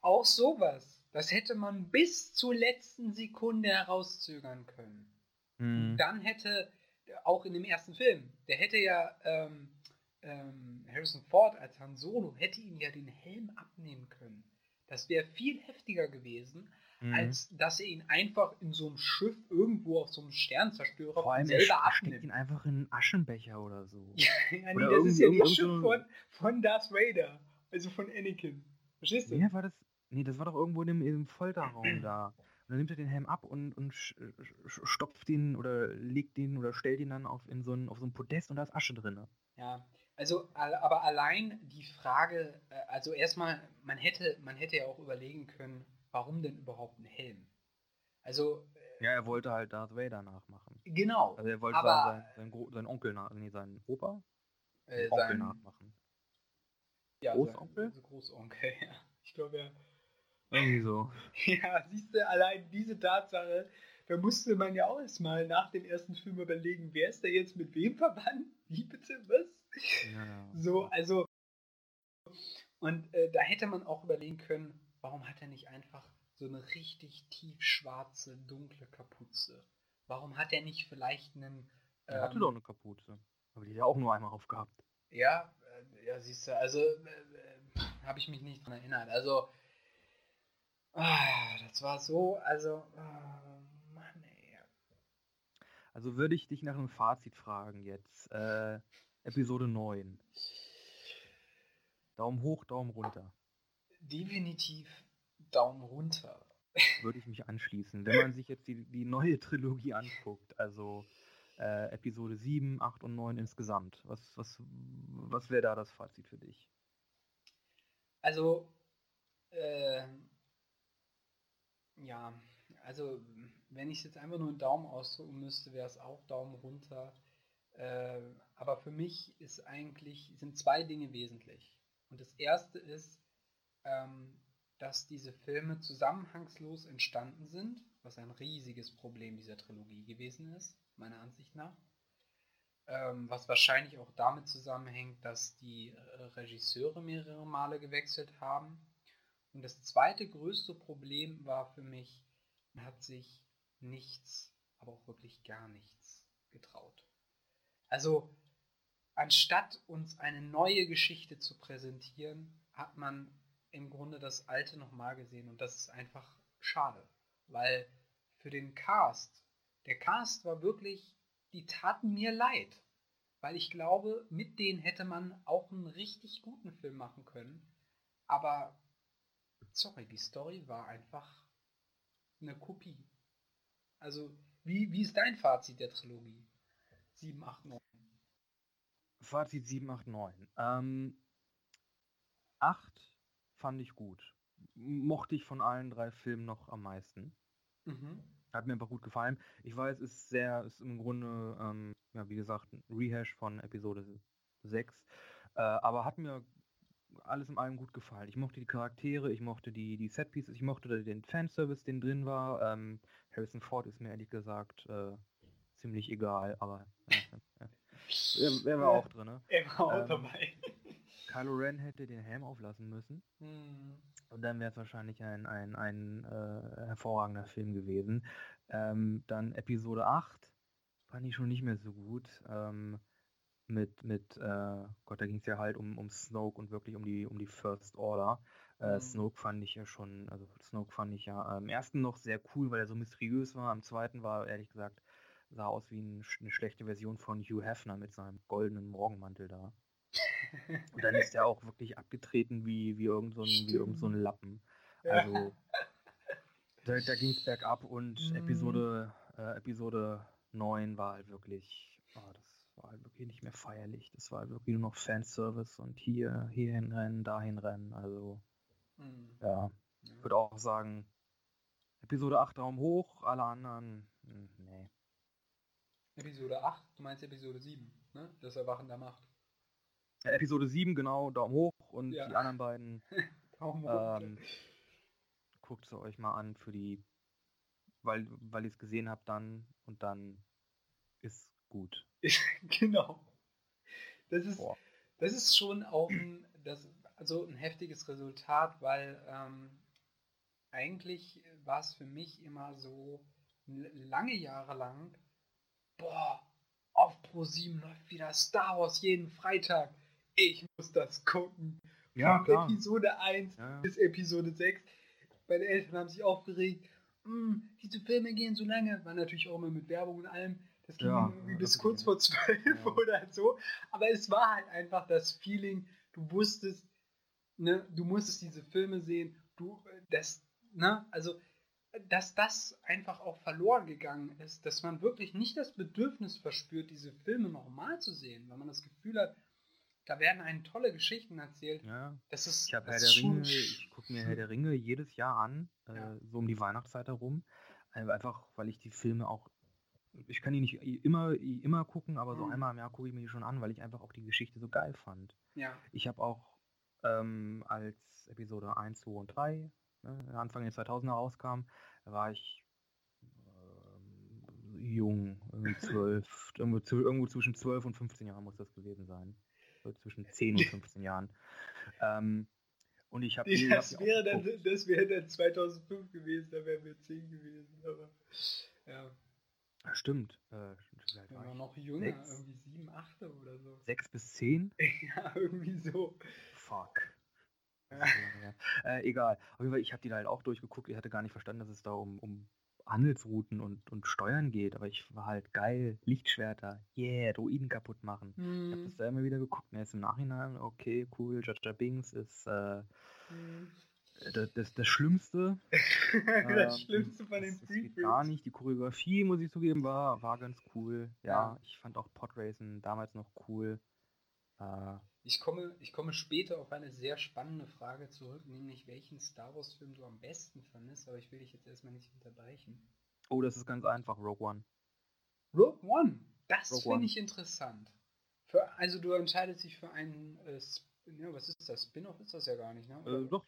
B: Auch sowas. Das hätte man bis zur letzten Sekunde herauszögern können. Mhm. Dann hätte, auch in dem ersten Film, der hätte ja ähm, ähm, Harrison Ford als Han Solo hätte ihm ja den Helm abnehmen können. Das wäre viel heftiger gewesen, mhm. als dass er ihn einfach in so einem Schiff irgendwo auf so einem Sternzerstörer
A: Vor allem selber er abnimmt. ihn einfach in einen Aschenbecher oder so. [laughs]
B: ja, nee, oder das ist ja das Schiff von, von Darth Vader, also von Anakin. Verstehst du?
A: Ja, war das, nee, das war doch irgendwo in dem, in dem Folterraum [clears throat] da. Und dann nimmt er den Helm ab und, und stopft ihn oder legt ihn oder stellt ihn dann auf, in so ein, auf so ein Podest und da ist Asche drin.
B: Ja, also, aber allein die Frage, äh, also erstmal, man hätte, man hätte ja auch überlegen können, warum denn überhaupt ein Helm? Also.
A: Äh, ja, er wollte halt Darth Vader nachmachen.
B: Genau.
A: Also er wollte aber, seinen, seinen, seinen Onkel nach, nee, seinen Opa? Äh, Onkel sein, nachmachen.
B: Ja, Großonkel? Sein, Großonkel, [laughs] ja. Ich glaube ja. [laughs]
A: Irgendwie so.
B: ja, siehst du, allein diese Tatsache, da musste man ja auch erstmal nach dem ersten Film überlegen, wer ist da jetzt mit wem verwandt? Wie bitte, was? Ja. [laughs] So, also. Und äh, da hätte man auch überlegen können, warum hat er nicht einfach so eine richtig tiefschwarze, dunkle Kapuze? Warum hat er nicht vielleicht einen. Ähm,
A: er hatte ähm, doch eine Kapuze. Aber die hat er auch nur einmal aufgehabt.
B: Ja, äh, ja, siehst du, also äh, äh habe ich mich nicht dran erinnert. Also, ah, das war so, also, oh Mann, ey.
A: Also würde ich dich nach einem Fazit fragen jetzt. Äh, Episode 9. Daumen hoch, Daumen runter.
B: Definitiv Daumen runter.
A: Würde ich mich anschließen. Wenn man sich jetzt die, die neue Trilogie anguckt, also äh, Episode 7, 8 und 9 insgesamt, was, was, was wäre da das Fazit für dich?
B: Also, äh, ja, also wenn ich jetzt einfach nur einen Daumen ausdrücken müsste, wäre es auch Daumen runter. Äh, aber für mich ist eigentlich, sind zwei Dinge wesentlich. Und das erste ist, ähm, dass diese Filme zusammenhangslos entstanden sind, was ein riesiges Problem dieser Trilogie gewesen ist, meiner Ansicht nach. Ähm, was wahrscheinlich auch damit zusammenhängt, dass die äh, Regisseure mehrere Male gewechselt haben. Und das zweite größte Problem war für mich, man hat sich nichts, aber auch wirklich gar nichts getraut. Also anstatt uns eine neue Geschichte zu präsentieren, hat man im Grunde das alte nochmal gesehen und das ist einfach schade, weil für den Cast, der Cast war wirklich, die taten mir leid, weil ich glaube, mit denen hätte man auch einen richtig guten Film machen können, aber sorry, die Story war einfach eine Kopie. Also, wie, wie ist dein Fazit der Trilogie? 7, 8, 9.
A: Fazit 7, 8, 9. Ähm, 8 fand ich gut. Mochte ich von allen drei Filmen noch am meisten. Mhm. Hat mir einfach gut gefallen. Ich weiß, es ist sehr, ist im Grunde, ähm, ja, wie gesagt, ein Rehash von Episode 6. Äh, aber hat mir alles in allem gut gefallen. Ich mochte die Charaktere, ich mochte die, die Setpieces, ich mochte den Fanservice, den drin war. Ähm, Harrison Ford ist mir ehrlich gesagt äh, ziemlich egal, aber äh, äh, er, war auch drin. Ne?
B: Er war auch ähm, dabei. [laughs]
A: Kylo Ren hätte den Helm auflassen müssen. Hm. Und dann wäre es wahrscheinlich ein, ein, ein äh, hervorragender Film gewesen. Ähm, dann Episode 8 fand ich schon nicht mehr so gut. Ähm, mit, mit äh, Gott, da ging es ja halt um, um Snoke und wirklich um die, um die First Order. Äh, mhm. Snoke fand ich ja schon, also Snoke fand ich ja im ersten noch sehr cool, weil er so mysteriös war. Am zweiten war, ehrlich gesagt, sah aus wie ein, eine schlechte Version von Hugh Hefner mit seinem goldenen Morgenmantel da. Und dann ist er auch wirklich abgetreten wie, wie irgend so ein, wie irgend so ein Lappen. Also da, da ging es bergab und mhm. Episode, äh, Episode 9 war halt wirklich, oh, das war halt wirklich nicht mehr feierlich. Das war halt wirklich nur noch Fanservice und hier, hierhin rennen, dahin rennen. Also, mhm. ja, ich würde auch sagen, Episode 8 Daumen hoch, alle anderen, mh, hm, nee.
B: Episode 8, du meinst Episode 7, ne? Das Erwachen der Macht.
A: Ja, Episode 7, genau, Daumen hoch und ja. die anderen beiden. [laughs] Daumen hoch. Ähm, guckt es euch mal an für die, weil, weil ihr es gesehen habt dann und dann ist gut. [laughs]
B: genau. Das ist, das ist schon auch ein, das, also ein heftiges Resultat, weil ähm, eigentlich war es für mich immer so lange Jahre lang, boah, auf Pro 7 läuft wieder Star Wars jeden Freitag. Ich muss das gucken.
A: Ja,
B: Von klar. Episode 1 ja, ja. bis Episode 6. Meine Eltern haben sich aufgeregt. Mm, diese Filme gehen so lange. War natürlich auch immer mit Werbung und allem. Das ging ja, irgendwie bis kurz vor zwölf oder so. Aber es war halt einfach das Feeling, du wusstest, ne, du musstest diese Filme sehen, du, das, ne, also, dass das einfach auch verloren gegangen ist, dass man wirklich nicht das Bedürfnis verspürt, diese Filme nochmal zu sehen, weil man das Gefühl hat, da werden einen tolle Geschichten erzählt.
A: Ja. Das ist, ich habe Herr der Ringe, ich gucke mir Herr der Ringe jedes Jahr an, äh, ja. so um die Weihnachtszeit herum. Einfach, weil ich die Filme auch ich kann die nicht immer, immer gucken, aber so mhm. einmal im Jahr gucke ich mir die schon an, weil ich einfach auch die Geschichte so geil fand.
B: Ja.
A: Ich habe auch ähm, als Episode 1, 2 und 3, ne, Anfang der 2000er rauskam, war ich äh, jung, irgendwie 12, irgendwo, irgendwo, zwischen 12 und 15 Jahren muss das gewesen sein. So zwischen 10 und 15 Jahren. Ähm, und ich habe [laughs]
B: das, wäre dann, das wäre dann 2005 gewesen, da wären wir 10 gewesen, aber ja.
A: Stimmt. Äh,
B: wir waren noch jünger, sechs, irgendwie sieben, achte oder so.
A: Sechs bis zehn? [laughs]
B: ja, irgendwie so.
A: Fuck. Äh, egal. Auf jeden Fall, ich habe die da halt auch durchgeguckt. Ich hatte gar nicht verstanden, dass es da um, um Handelsrouten und, und Steuern geht. Aber ich war halt geil. Lichtschwerter. Yeah, Druiden kaputt machen. Hm. Ich habe das da immer wieder geguckt. Und jetzt im Nachhinein, okay, cool. Jaja Bings ist äh, hm das, das, das Schlimmste. [laughs]
B: das ähm, Schlimmste von den
A: Prequels. Gar nicht. Die Choreografie, muss ich zugeben, war, war ganz cool. Ja, ja. ich fand auch Podracen damals noch cool.
B: Äh, ich, komme, ich komme später auf eine sehr spannende Frage zurück, nämlich welchen Star Wars-Film du am besten fandest, aber ich will dich jetzt erstmal nicht unterbrechen.
A: Oh, das ist ganz einfach, Rogue One.
B: Rogue One? Das finde ich interessant. Für, also du entscheidest dich für einen, äh, ja, was ist das? Spin-off ist das ja gar nicht, ne?
A: Äh, doch,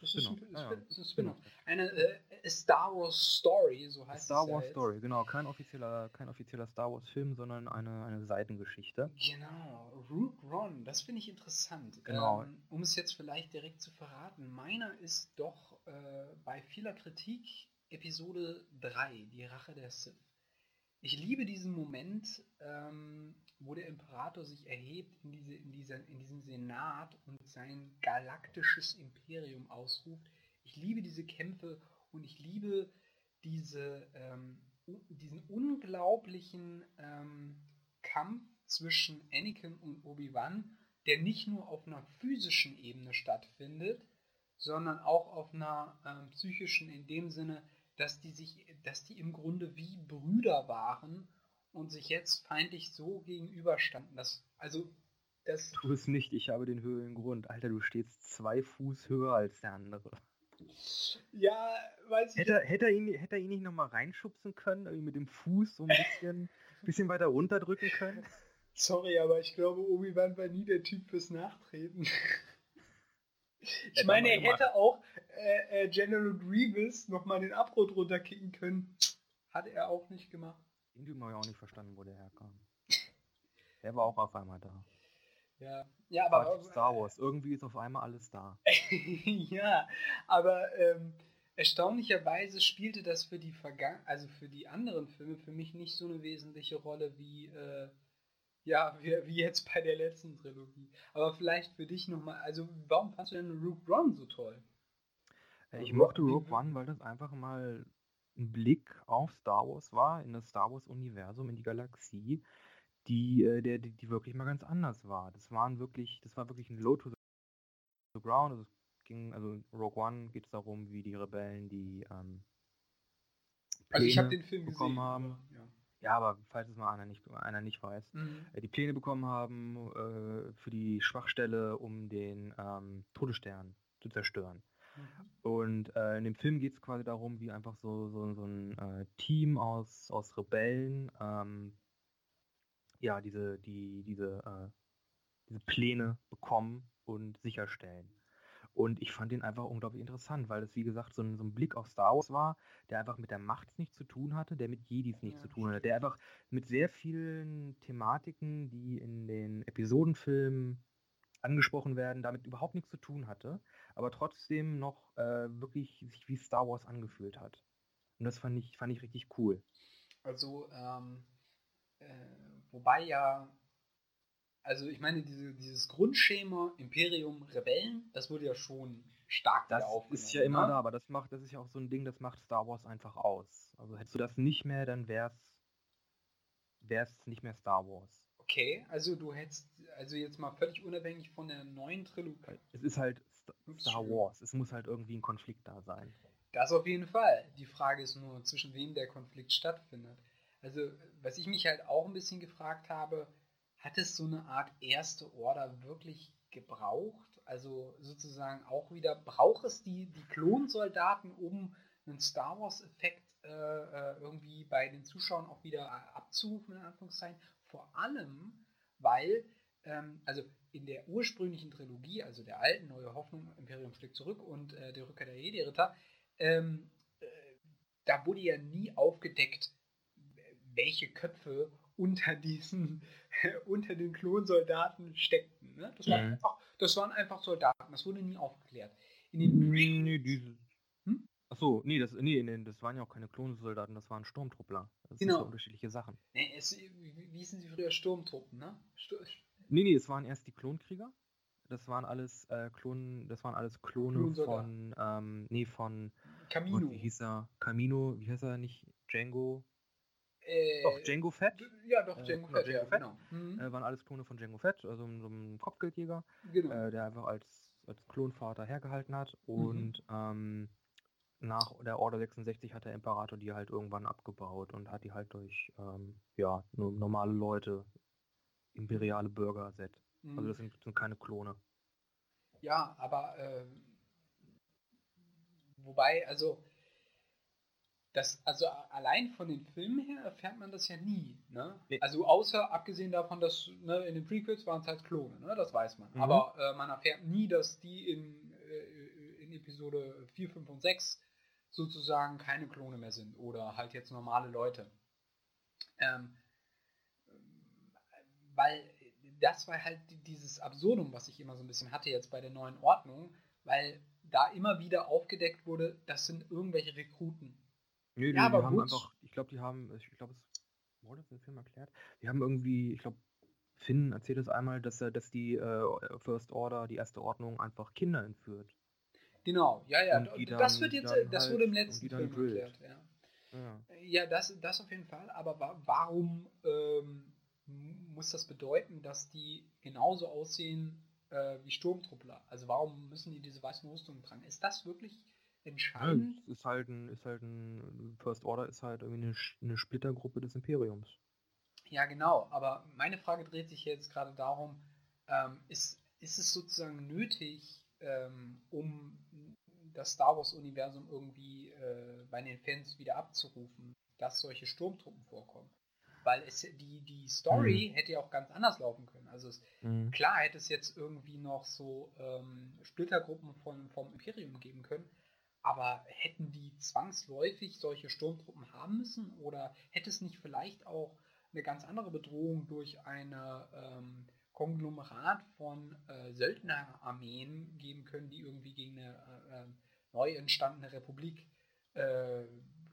B: das ist, ein, ja, ist ein Spin-off. Eine äh, Star Wars Story, so heißt
A: Star es. Star Wars ja Story, genau. Kein offizieller, kein offizieller Star Wars Film, sondern eine, eine Seitengeschichte.
B: Genau. Rook Ron, das finde ich interessant.
A: Genau.
B: Ähm, um es jetzt vielleicht direkt zu verraten, meiner ist doch äh, bei vieler Kritik Episode 3, die Rache der Sith. Ich liebe diesen Moment, ähm, wo der Imperator sich erhebt in, diese, in, dieser, in diesem Senat und sein galaktisches Imperium ausruft. Ich liebe diese Kämpfe und ich liebe diese, ähm, diesen unglaublichen ähm, Kampf zwischen Anakin und Obi-Wan, der nicht nur auf einer physischen Ebene stattfindet, sondern auch auf einer ähm, psychischen in dem Sinne, dass die sich, dass die im Grunde wie Brüder waren und sich jetzt feindlich so gegenüberstanden. Das, also das.
A: Tu es nicht, ich habe den Höhengrund. Alter, du stehst zwei Fuß höher als der andere.
B: Ja, weiß ich.
A: Hätte, hätte, er, ihn, hätte er ihn nicht nochmal reinschubsen können, irgendwie mit dem Fuß so ein bisschen, [laughs] bisschen weiter runterdrücken können?
B: Sorry, aber ich glaube, Obi-Wan war nie der Typ fürs Nachtreten. [laughs] Ich meine, er hätte auch äh, äh, General Grievous nochmal den Abrot runterkicken können. Hat er auch nicht gemacht.
A: Irgendwie habe ich auch nicht verstanden, wo der herkam. Der war auch auf einmal da. [laughs]
B: Ja, ja aber.
A: aber Star Wars, irgendwie ist auf einmal alles da. [laughs]
B: ja, aber ähm, erstaunlicherweise spielte das für die Vergangen also für die anderen Filme für mich nicht so eine wesentliche Rolle wie. Äh, ja, [laughs] wie, wie, jetzt bei der letzten Trilogie. Aber vielleicht für dich nochmal, also warum fandst du denn Rogue One so toll?
A: Äh, ich mochte Rogue One, weil das einfach mal ein Blick auf Star Wars war, in das Star Wars-Universum, in die Galaxie, die, äh, der, die, die wirklich mal ganz anders war. Das waren wirklich, das war wirklich ein Low to the ground. Also es ging, also Rogue One geht es darum, wie die Rebellen die ähm,
B: also ich habe den Film
A: bekommen
B: gesehen,
A: haben. Ja. ja. aber falls es mal einer nicht, einer nicht weiß, mhm. äh, die Pläne bekommen haben äh, für die Schwachstelle, um den ähm, Todesstern zu zerstören. Und äh, in dem Film geht es quasi darum, wie einfach so, so, so ein äh, Team aus, aus Rebellen ähm, ja, diese, die, diese, äh, diese Pläne bekommen und sicherstellen. Und ich fand den einfach unglaublich interessant, weil es, wie gesagt, so ein, so ein, Blick auf Star Wars war, der einfach mit der Macht nichts zu tun hatte, der mit Jedis nichts ja. zu tun hatte, der einfach mit sehr vielen Thematiken, die in den Episodenfilmen angesprochen werden, damit überhaupt nichts zu tun hatte, aber trotzdem noch äh, wirklich sich wie Star Wars angefühlt hat. Und das fand ich, fand ich richtig cool.
B: Also, ähm, äh, wobei ja, also ich meine, diese, dieses Grundschema Imperium Rebellen, das wurde ja schon stark
A: das ist ja immer ne? da, aber das macht, das ist ja auch so ein Ding, das macht Star Wars einfach aus. Also hättest du das nicht mehr, dann wär's, wär's nicht mehr Star Wars.
B: Okay, also du hättest, also jetzt mal völlig unabhängig von der neuen Trilogie.
A: Es ist halt Star Wars, es muss halt irgendwie ein Konflikt da sein.
B: Das auf jeden Fall. Die Frage ist nur, zwischen wem der Konflikt stattfindet. Also, was ich mich halt auch ein bisschen gefragt habe, hat es so eine Art erste Order wirklich gebraucht? Also sozusagen auch wieder, braucht es die, die Klonsoldaten, um einen Star Wars-Effekt äh, äh irgendwie bei den Zuschauern auch wieder abzurufen, in Anführungszeichen? Vor allem, weil, ähm, also in der ursprünglichen Trilogie, also der alten Neue Hoffnung, Imperium schlägt zurück und äh, der Rückkehr der Jedi-Ritter, ähm, äh, da wurde ja nie aufgedeckt, welche Köpfe unter diesen, [laughs] unter den Klonsoldaten steckten. Ne? Das, waren mhm. einfach, das waren einfach Soldaten, das wurde nie aufgeklärt. In den
A: nee, diese, Achso, nee, das, nee, nee, das waren ja auch keine Klonsoldaten, das waren Sturmtruppler. Das genau. sind so unterschiedliche Sachen.
B: Nee, es, wie hießen sie früher Sturmtruppen, ne? Stur
A: nee, nee, es waren erst die Klonkrieger. Das waren alles äh, Klonen, das waren alles Klone von, ähm, nee, von
B: Camino.
A: Gott, wie hieß er? Camino, wie heißt er nicht? Django? Äh, doch, Django Fett.
B: Ja, doch, Django äh, Fett, Django ja, Fett. genau.
A: Mhm. Äh, waren alles Klone von Django Fett, also so ein Kopfgeldjäger,
B: genau.
A: Äh, der einfach als, als Klonvater hergehalten hat. Mhm. Und mhm. ähm, nach der Order 66 hat der Imperator die halt irgendwann abgebaut und hat die halt durch ähm, ja, normale Leute, imperiale Bürger ersetzt. Also mhm. Also das sind, sind, keine Klone.
B: Ja, aber äh, wobei, also das, also allein von den Filmen her erfährt man das ja nie. Ne? Nee. Also außer abgesehen davon, dass ne, in den Prequels waren es halt Klone, ne? das weiß man. Mhm. Aber äh, man erfährt nie, dass die in, äh, in Episode 4, 5 und 6 sozusagen keine Klone mehr sind oder halt jetzt normale Leute. Ähm, weil das war halt dieses Absurdum, was ich immer so ein bisschen hatte jetzt bei der neuen Ordnung, weil da immer wieder aufgedeckt wurde, das sind irgendwelche Rekruten.
A: Nö, ja, die, aber die haben einfach, ich glaube, die haben, ich glaube, es wurde im Film erklärt, die haben irgendwie, ich glaube, Finn erzählt es einmal, dass er, dass die äh, First Order, die erste Ordnung, einfach Kinder entführt.
B: Genau, ja, ja. das wird jetzt, das halt, wurde im letzten Film erklärt, ja. Ja, ja das, das auf jeden Fall. Aber wa warum ähm, muss das bedeuten, dass die genauso aussehen äh, wie Sturmtruppler? Also warum müssen die diese weißen Rüstungen tragen? Ist das wirklich entscheidend?
A: Ja, ist halt ein, ist halt ein First Order ist halt irgendwie eine, eine Splittergruppe des Imperiums.
B: Ja, genau. Aber meine Frage dreht sich jetzt gerade darum, ähm, ist, ist es sozusagen nötig, ähm, um das Star Wars-Universum irgendwie äh, bei den Fans wieder abzurufen, dass solche Sturmtruppen vorkommen? Weil es die, die Story mhm. hätte ja auch ganz anders laufen können. Also es, mhm. klar hätte es jetzt irgendwie noch so ähm, Splittergruppen von, vom Imperium geben können, aber hätten die zwangsläufig solche Sturmtruppen haben müssen? Oder hätte es nicht vielleicht auch eine ganz andere Bedrohung durch eine ähm, Konglomerat von äh, Söldnerarmeen geben können, die irgendwie gegen eine äh, ähm, neu entstandene Republik äh,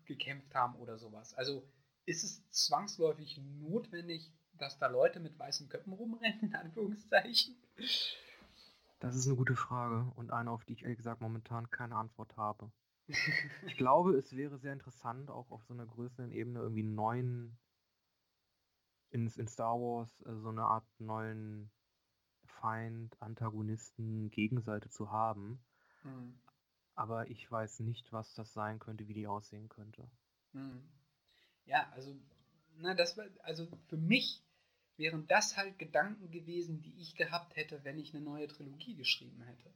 B: gekämpft haben oder sowas. Also ist es zwangsläufig notwendig, dass da Leute mit weißen Köpfen rumrennen, in Anführungszeichen?
A: Das ist eine gute Frage und eine, auf die ich ehrlich gesagt momentan keine Antwort habe. ich glaube, es wäre sehr interessant, auch auf so einer größeren Ebene irgendwie einen neuen in, in Star Wars äh, so eine Art neuen Feind, Antagonisten, Gegenseite zu haben. Mhm. Aber ich weiß nicht, was das sein könnte, wie die aussehen könnte.
B: Mhm. Ja, also, na, das war, also für mich wären das halt Gedanken gewesen, die ich gehabt hätte, wenn ich eine neue Trilogie geschrieben hätte.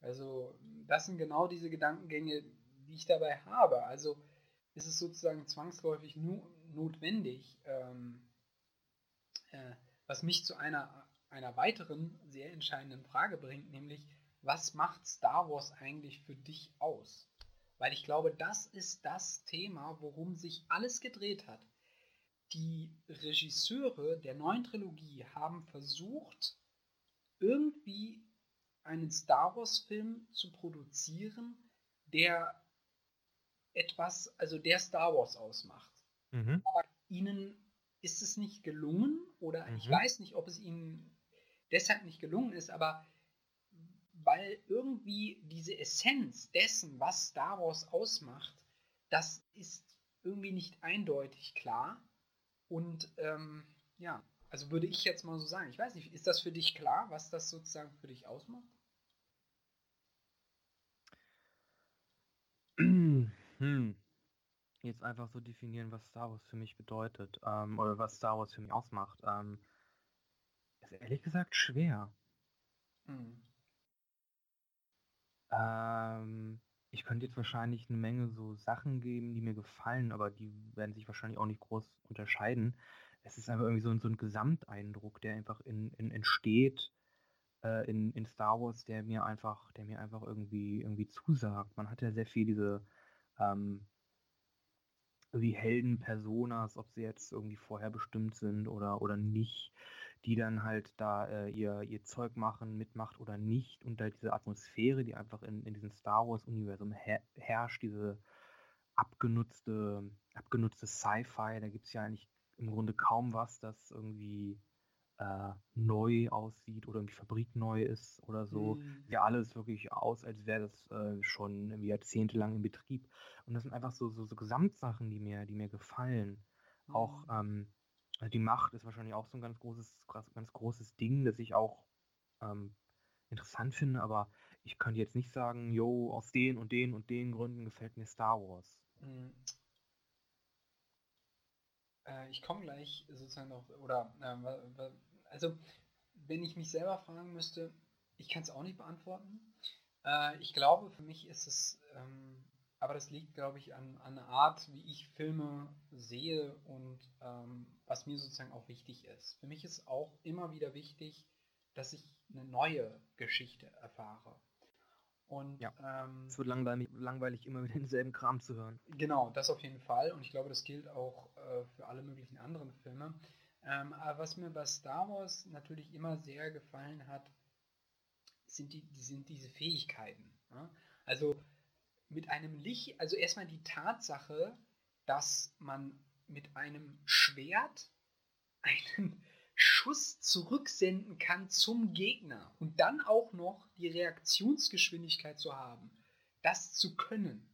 B: Also, das sind genau diese Gedankengänge, die ich dabei habe. Also, ist es sozusagen zwangsläufig nu notwendig, ähm, äh, was mich zu einer, einer weiteren sehr entscheidenden Frage bringt, nämlich, was macht Star Wars eigentlich für dich aus? Weil ich glaube, das ist das Thema, worum sich alles gedreht hat. Die Regisseure der neuen Trilogie haben versucht, irgendwie einen Star Wars-Film zu produzieren, der etwas, also der Star Wars ausmacht. Mhm. Aber ihnen ist es nicht gelungen oder mhm. ich weiß nicht, ob es ihnen deshalb nicht gelungen ist, aber weil irgendwie diese Essenz dessen, was Star Wars ausmacht, das ist irgendwie nicht eindeutig klar. Und ähm, ja, also würde ich jetzt mal so sagen, ich weiß nicht, ist das für dich klar, was das sozusagen für dich ausmacht? [clears throat]
A: Hm jetzt einfach so definieren, was Star Wars für mich bedeutet ähm, oder was Star Wars für mich ausmacht, ähm, ist ehrlich gesagt schwer. Mhm. Ähm, ich könnte jetzt wahrscheinlich eine Menge so Sachen geben, die mir gefallen, aber die werden sich wahrscheinlich auch nicht groß unterscheiden. Es ist einfach irgendwie so, so ein Gesamteindruck, der einfach in, in, entsteht äh, in, in Star Wars, der mir einfach, der mir einfach irgendwie, irgendwie zusagt. Man hat ja sehr viel diese ähm, wie Helden-Personas, ob sie jetzt irgendwie vorher bestimmt sind oder, oder nicht, die dann halt da äh, ihr, ihr Zeug machen, mitmacht oder nicht und da diese Atmosphäre, die einfach in, in diesem Star Wars-Universum her herrscht, diese abgenutzte, abgenutzte Sci-Fi, da gibt es ja eigentlich im Grunde kaum was, das irgendwie äh, neu aussieht oder die Fabrik neu ist oder so. Mhm. Ja, alles wirklich aus, als wäre das äh, schon jahrzehntelang in Betrieb. Und das sind einfach so, so, so Gesamtsachen, die mir, die mir gefallen. Mhm. Auch ähm, die Macht ist wahrscheinlich auch so ein ganz großes, ganz großes Ding, das ich auch ähm, interessant finde, aber ich könnte jetzt nicht sagen, yo, aus den und den und den Gründen gefällt mir Star Wars. Mhm.
B: Äh, ich komme gleich sozusagen noch, oder äh, also wenn ich mich selber fragen müsste, ich kann es auch nicht beantworten. Äh, ich glaube, für mich ist es, ähm, aber das liegt, glaube ich, an, an der Art, wie ich Filme sehe und ähm, was mir sozusagen auch wichtig ist. Für mich ist auch immer wieder wichtig, dass ich eine neue Geschichte erfahre.
A: Und ja. ähm, es wird langweilig, langweilig, immer wieder denselben Kram zu hören.
B: Genau, das auf jeden Fall. Und ich glaube, das gilt auch äh, für alle möglichen anderen Filme. Ähm, aber was mir bei Star Wars natürlich immer sehr gefallen hat, sind, die, sind diese Fähigkeiten. Ja? Also mit einem Licht, also erstmal die Tatsache, dass man mit einem Schwert einen Schuss zurücksenden kann zum Gegner und dann auch noch die Reaktionsgeschwindigkeit zu haben, das zu können.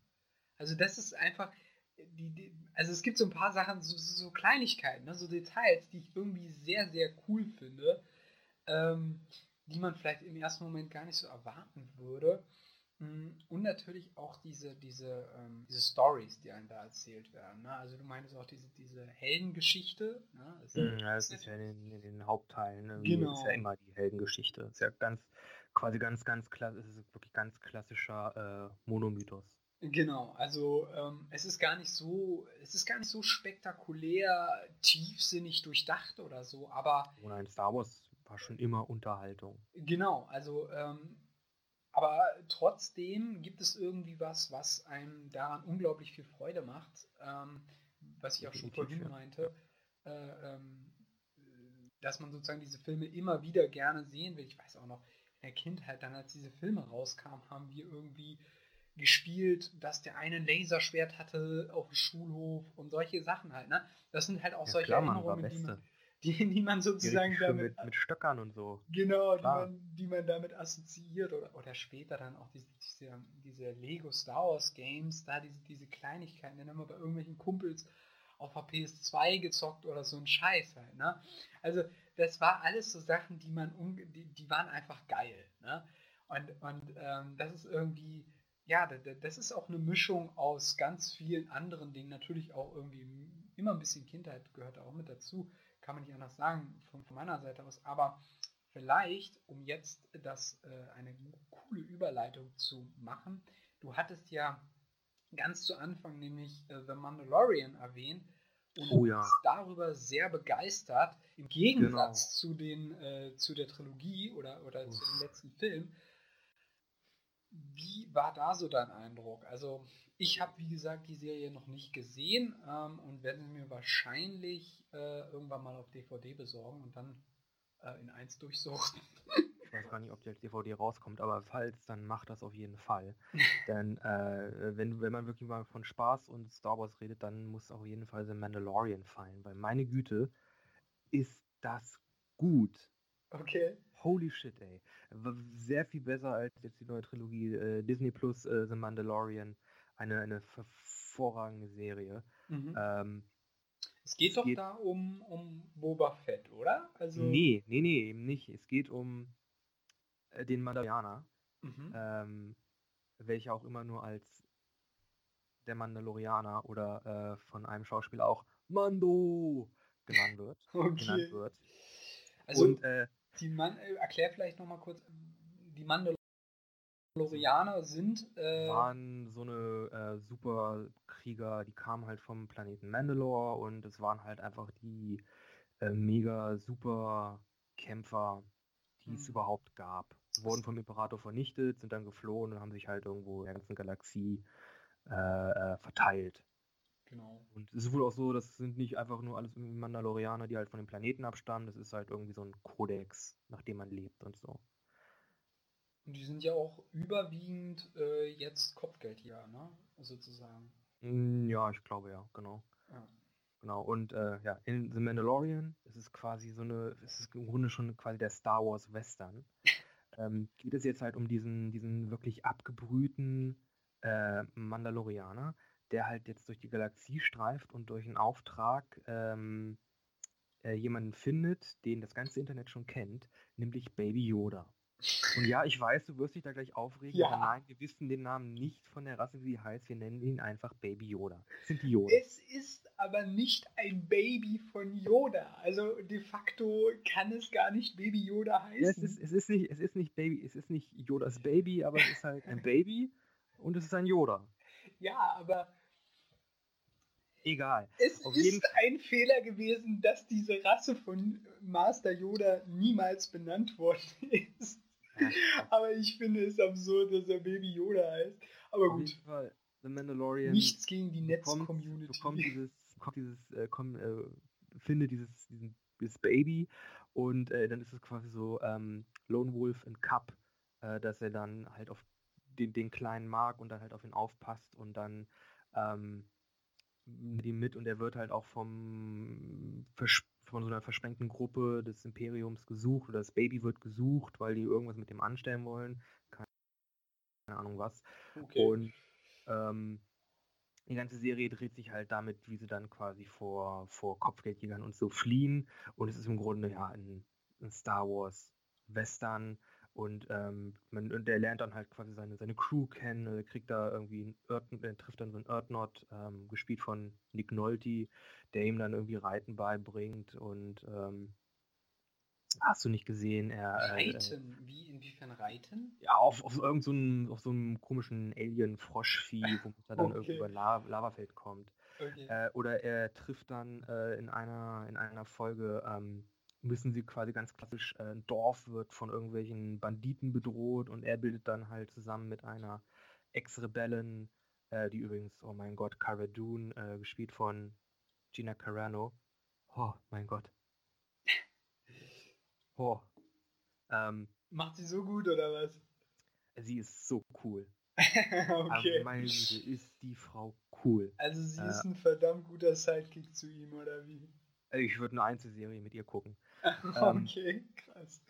B: Also das ist einfach, die, die, also es gibt so ein paar Sachen, so, so Kleinigkeiten, ne, so Details, die ich irgendwie sehr, sehr cool finde, ähm, die man vielleicht im ersten Moment gar nicht so erwarten würde. Mm, und natürlich auch diese, diese, ähm, diese Stories, die einem da erzählt werden. Ne? Also du meintest auch diese, diese Heldengeschichte. Ne?
A: Das, mm, ja, das ist ja in den, in den Hauptteilen. Ne? Genau. ist ja immer die Heldengeschichte. Das ist ja ganz, quasi ganz, ganz klassisch, es ist wirklich ganz klassischer äh, Monomythos.
B: Genau, also ähm, es ist gar nicht so, es ist gar nicht so spektakulär, tiefsinnig durchdacht oder so, aber.
A: Oh nein, Star Wars war schon immer Unterhaltung.
B: Genau, also ähm, aber trotzdem gibt es irgendwie was, was einem daran unglaublich viel Freude macht, ähm, was ich auch schon vorhin meinte, äh, ähm, dass man sozusagen diese Filme immer wieder gerne sehen will. Ich weiß auch noch, in der Kindheit, dann als diese Filme rauskamen, haben wir irgendwie gespielt, dass der eine ein Laserschwert hatte auf dem Schulhof und solche Sachen halt. Ne? Das sind halt auch ja, solche klar, Erinnerungen, die man, [laughs] die, die man sozusagen
A: damit. Mit, mit Stöckern und so.
B: Genau, die man, die man damit assoziiert. Oder, oder später dann auch diese, diese, diese Lego Star Wars Games, da diese, diese Kleinigkeiten, dann haben wir bei irgendwelchen Kumpels auf der PS2 gezockt oder so ein Scheiß halt. Ne? Also, das war alles so Sachen, die man die, die waren einfach geil. Ne? Und, und ähm, das ist irgendwie, ja, das ist auch eine Mischung aus ganz vielen anderen Dingen. Natürlich auch irgendwie immer ein bisschen Kindheit gehört auch mit dazu kann man nicht anders sagen von, von meiner Seite aus. Aber vielleicht, um jetzt das äh, eine coole Überleitung zu machen, du hattest ja ganz zu Anfang nämlich äh, The Mandalorian erwähnt und oh, ja. darüber sehr begeistert. Im Gegensatz genau. zu, den, äh, zu der Trilogie oder, oder zu dem letzten Film. Wie war da so dein Eindruck? Also ich habe, wie gesagt, die Serie noch nicht gesehen ähm, und werde mir wahrscheinlich äh, irgendwann mal auf DVD besorgen und dann äh, in eins durchsuchen.
A: Ich weiß gar nicht, ob die als DVD rauskommt, aber falls, dann macht das auf jeden Fall. [laughs] Denn äh, wenn, wenn man wirklich mal von Spaß und Star Wars redet, dann muss auf jeden Fall The Mandalorian fallen, weil meine Güte, ist das gut.
B: Okay.
A: Holy shit, ey. Sehr viel besser als jetzt die neue Trilogie äh, Disney Plus äh, The Mandalorian eine, eine hervorragende Serie. Mhm. Ähm,
B: es geht es doch geht, da um, um Boba Fett, oder?
A: Also nee, nee, nee, eben nicht. Es geht um äh, den Mandalorianer, mhm. ähm, welcher auch immer nur als der Mandalorianer oder äh, von einem Schauspieler auch Mando genannt wird. [laughs] Okay. Genannt wird.
B: Also, Und, äh, die Man äh, erklär vielleicht nochmal kurz, die Mandalorianer sind.
A: Äh, waren so eine äh, Superkrieger, die kamen halt vom Planeten Mandalore und es waren halt einfach die äh, mega super Kämpfer, die es mhm. überhaupt gab. Wurden vom Imperator vernichtet, sind dann geflohen und haben sich halt irgendwo in der ganzen Galaxie äh, äh, verteilt.
B: Genau.
A: Und es ist wohl auch so, das sind nicht einfach nur alles Mandalorianer, die halt von dem Planeten abstammen, das ist halt irgendwie so ein Kodex, nach dem man lebt und so.
B: Und die sind ja auch überwiegend äh, jetzt Kopfgeldjäger, ne? Sozusagen.
A: Mm, ja, ich glaube ja, genau. Ja. Genau, und äh, ja, in The Mandalorian, es ist quasi so eine, es ist im Grunde schon quasi der Star Wars Western. [laughs] ähm, geht es jetzt halt um diesen, diesen wirklich abgebrühten äh, Mandalorianer, der halt jetzt durch die Galaxie streift und durch einen Auftrag ähm, äh, jemanden findet, den das ganze Internet schon kennt, nämlich Baby Yoda. Und ja, ich weiß, du wirst dich da gleich aufregen, ja. aber nein, wir wissen den Namen nicht von der Rasse, wie sie heißt. Wir nennen ihn einfach Baby Yoda.
B: Das sind die Yoda. Es ist aber nicht ein Baby von Yoda. Also de facto kann es gar nicht Baby Yoda heißen. Ja,
A: es, ist, es, ist nicht, es ist nicht Baby, es ist nicht Yodas Baby, aber es ist halt ein Baby und es ist ein Yoda.
B: Ja, aber
A: egal.
B: Es Auf ist ein Fehler gewesen, dass diese Rasse von Master Yoda niemals benannt worden [laughs] ist. Aber ich finde es absurd, dass er Baby Yoda heißt. Aber Auf gut. Jeden Fall.
A: The Mandalorian.
B: Nichts gegen die Netz-Community.
A: Bekommt dieses, bekommt dieses, äh, komm, äh, finde dieses, diesen, dieses Baby und äh, dann ist es quasi so ähm, Lone Wolf in Cup, äh, dass er dann halt auf den, den kleinen mag und dann halt auf ihn aufpasst und dann ähm, ihm mit und er wird halt auch vom von so einer versprengten Gruppe des Imperiums gesucht oder das Baby wird gesucht, weil die irgendwas mit dem anstellen wollen. Keine, keine Ahnung was. Okay. Und ähm, die ganze Serie dreht sich halt damit, wie sie dann quasi vor, vor Kopfgeldjägern und so fliehen. Und es ist im Grunde ja ein, ein Star Wars Western. Und ähm, man, und der lernt dann halt quasi seine, seine Crew kennen, er kriegt da irgendwie einen Erd, er trifft dann so einen Erdnot, ähm, gespielt von Nick Nolte, der ihm dann irgendwie Reiten beibringt und ähm, hast du nicht gesehen, er.
B: Äh, reiten? Äh, Wie, inwiefern reiten?
A: Ja, auf, auf irgendeinem so auf so einem komischen Alien-Froschvieh, wo er dann okay. irgendwie über La Lavafeld kommt. Okay. Äh, oder er trifft dann äh, in einer in einer Folge ähm, müssen sie quasi ganz klassisch, äh, ein Dorf wird von irgendwelchen Banditen bedroht und er bildet dann halt zusammen mit einer Ex-Rebellin, äh, die übrigens, oh mein Gott, Cara Dune, äh, gespielt von Gina Carano. Oh mein Gott. Oh.
B: Ähm, Macht sie so gut oder was?
A: Sie ist so cool. [laughs] okay. Aber meine Güte, ist die Frau cool.
B: Also sie ist äh. ein verdammt guter Sidekick zu ihm, oder wie?
A: Ich würde eine Einzelserie mit ihr gucken.
B: Ähm, okay, krass.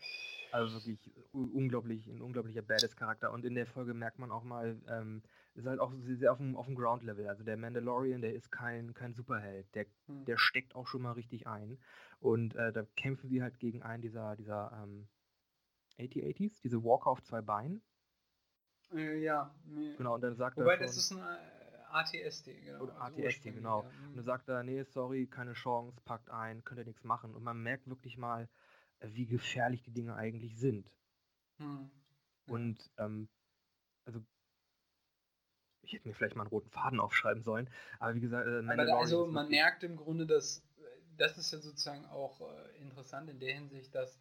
A: Also wirklich unglaublich, ein unglaublicher Badass-Charakter. Und in der Folge merkt man auch mal, ähm, ist halt auch sehr auf dem, auf dem Ground-Level. Also der Mandalorian, der ist kein, kein Superheld. Der, hm. der steckt auch schon mal richtig ein. Und äh, da kämpfen sie halt gegen einen dieser, dieser ähm, 80-80s, diese Walker auf zwei Beinen.
B: Äh, ja. Nee.
A: Genau, und dann sagt
B: Wobei, er. Wobei, das ist ein äh, ATSD,
A: genau. Oder also ATSD, genau. Ja. Und dann sagt er, nee, sorry, keine Chance, packt ein, könnt ihr nichts machen. Und man merkt wirklich mal, äh, wie gefährlich die Dinge eigentlich sind. Hm. Ja. Und, ähm, also, ich hätte mir vielleicht mal einen roten Faden aufschreiben sollen, aber wie gesagt,
B: äh, aber also man merkt im Grunde, dass das ist ja sozusagen auch äh, interessant in der Hinsicht, dass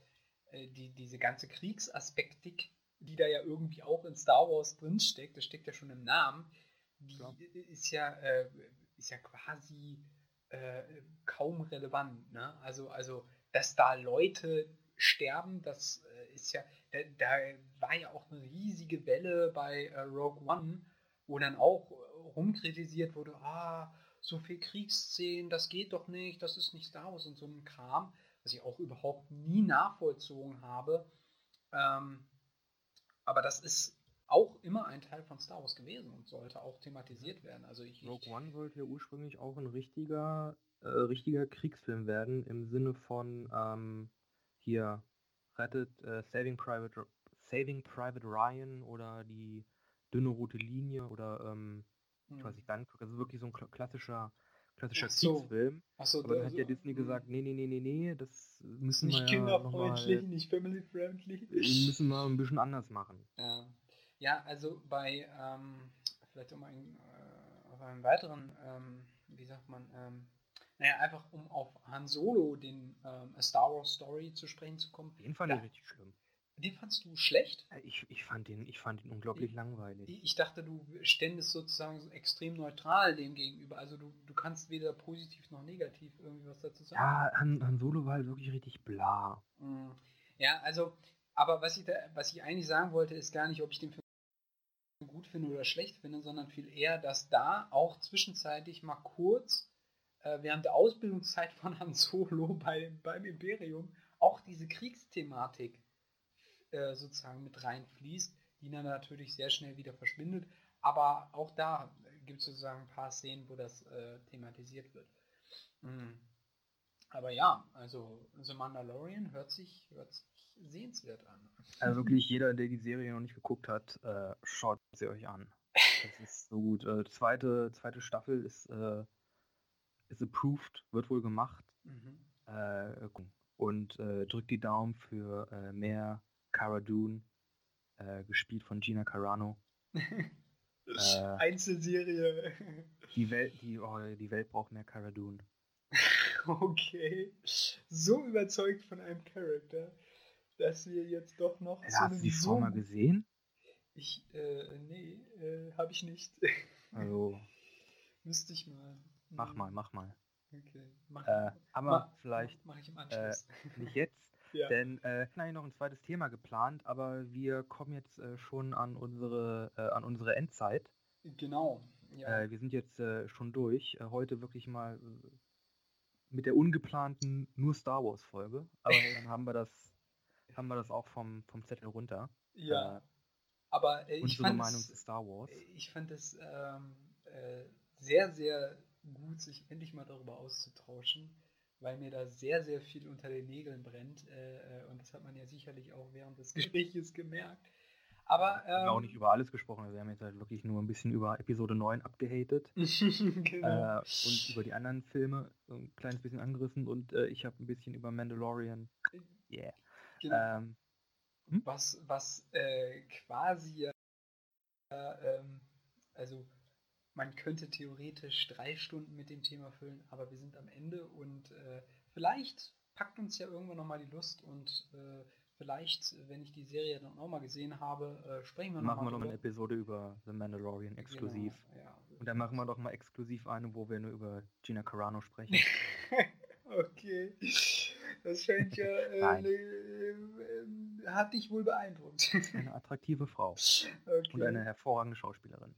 B: äh, die, diese ganze Kriegsaspektik, die da ja irgendwie auch in Star Wars drinsteckt, das steckt ja schon im Namen, die ist ja, äh, ist ja quasi äh, kaum relevant. Ne? Also, also, dass da Leute sterben, das äh, ist ja, da, da, war ja auch eine riesige Welle bei äh, Rogue One, wo dann auch rumkritisiert wurde, ah, so viel Kriegsszenen, das geht doch nicht, das ist nicht Star Wars und so ein Kram, was ich auch überhaupt nie nachvollzogen habe. Ähm, aber das ist auch immer ein Teil von Star Wars gewesen und sollte auch thematisiert werden. Also ich,
A: Rogue One sollte ja ursprünglich auch ein richtiger, äh, richtiger Kriegsfilm werden, im Sinne von ähm, hier rettet äh, Saving Private Saving Private Ryan oder die dünne rote Linie oder ähm, hm. ich weiß nicht, dann also wirklich so ein klassischer klassischer Ach so. Kriegsfilm. Ach so, aber dann hat ja Disney hm. gesagt, nee, nee, nee, nee, nee, das müssen
B: nicht
A: wir
B: ja kinderfreundlich, nicht family friendly.
A: Müssen wir ein bisschen anders machen.
B: Ja. Ja, also bei, ähm, vielleicht um ein, äh, auf einen weiteren, ähm, wie sagt man, ähm, naja, einfach um auf Han Solo, den ähm, A Star Wars Story zu sprechen zu kommen.
A: Den fand da, ich richtig schlimm.
B: Den fandst du schlecht?
A: Äh, ich, ich, fand, den, ich fand den unglaublich
B: ich,
A: langweilig.
B: Ich dachte, du ständest sozusagen extrem neutral dem gegenüber. Also du, du kannst weder positiv noch negativ irgendwie was dazu sagen.
A: Ja, Han, Han Solo war halt wirklich richtig bla.
B: Mm. Ja, also, aber was ich, da, was ich eigentlich sagen wollte, ist gar nicht, ob ich den Film gut finde oder schlecht finde, sondern viel eher, dass da auch zwischenzeitlich mal kurz äh, während der Ausbildungszeit von Han Solo bei, beim Imperium auch diese Kriegsthematik äh, sozusagen mit reinfließt, die dann natürlich sehr schnell wieder verschwindet. Aber auch da gibt es sozusagen ein paar Szenen, wo das äh, thematisiert wird. Mhm. Aber ja, also The Mandalorian hört sich, hört sich sehenswert an.
A: Also [laughs] wirklich jeder, der die Serie noch nicht geguckt hat, äh, schaut sie euch an. Das ist so gut. Äh, zweite, zweite Staffel ist, äh, ist approved, wird wohl gemacht. Mhm. Äh, und äh, drückt die Daumen für äh, mehr Cara Dune, gespielt von Gina Carano. [laughs]
B: Einzelserie.
A: Die Welt, die, oh, die Welt braucht mehr Cara Dune. [laughs]
B: Okay. So überzeugt von einem Charakter dass wir jetzt doch noch.
A: Ja, hast du die Frau mal gesehen?
B: Ich, äh, nee, äh, habe ich nicht. [laughs]
A: Also.
B: Müsste ich mal.
A: Mach mal, mach mal.
B: Okay.
A: Mach, äh, aber mach, vielleicht. Mach ich im Anschluss. Äh, nicht jetzt, [laughs] ja. denn äh, ich noch ein zweites Thema geplant, aber wir kommen jetzt äh, schon an unsere, äh, an unsere Endzeit.
B: Genau.
A: Ja. Äh, wir sind jetzt äh, schon durch. Äh, heute wirklich mal mit der ungeplanten nur Star Wars Folge, aber [laughs] dann haben wir das, haben wir das auch vom, vom Zettel runter.
B: Ja. Äh, aber
A: äh, ich fand es, Star Wars.
B: Ich fand es ähm, äh, sehr, sehr gut, sich endlich mal darüber auszutauschen, weil mir da sehr, sehr viel unter den Nägeln brennt. Äh, äh und das hat man ja sicherlich auch während des [laughs] Gesprächs gemerkt. Aber,
A: ähm, wir haben auch nicht über alles gesprochen. Wir haben jetzt halt wirklich nur ein bisschen über Episode 9 abgehatet. [laughs] genau. äh, und über die anderen Filme ein kleines bisschen angerissen. Und äh, ich habe ein bisschen über Mandalorian. Yeah. Genau. Ähm,
B: hm? Was, was äh, quasi, ähm, also man könnte theoretisch drei Stunden mit dem Thema füllen, aber wir sind am Ende und äh, vielleicht packt uns ja irgendwann nochmal die Lust und äh, vielleicht, wenn ich die Serie dann auch mal gesehen habe, äh, sprechen wir
A: nochmal. Machen wir noch mal eine Episode über The Mandalorian exklusiv. Genau, ja. Und dann machen wir doch mal exklusiv eine, wo wir nur über Gina Carano sprechen. [laughs]
B: okay. Das scheint ja. Äh, ne, äh, hat dich wohl beeindruckt.
A: Eine attraktive Frau. Okay. Und eine hervorragende Schauspielerin.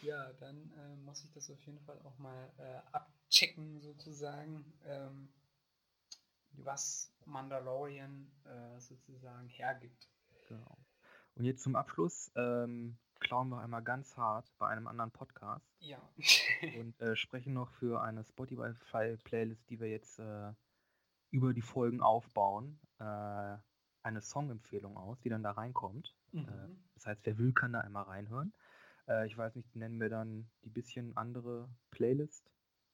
B: Ja, dann äh, muss ich das auf jeden Fall auch mal äh, abchecken, sozusagen. Ähm, was Mandalorian äh, sozusagen hergibt.
A: Genau. Und jetzt zum Abschluss ähm, klauen wir einmal ganz hart bei einem anderen Podcast.
B: Ja.
A: und äh, sprechen noch für eine Spotify-Playlist, die wir jetzt äh, über die Folgen aufbauen, äh, eine Songempfehlung aus, die dann da reinkommt. Äh, mhm. das heißt, wer will, kann da einmal reinhören. Äh, ich weiß nicht, nennen wir dann die bisschen andere Playlist?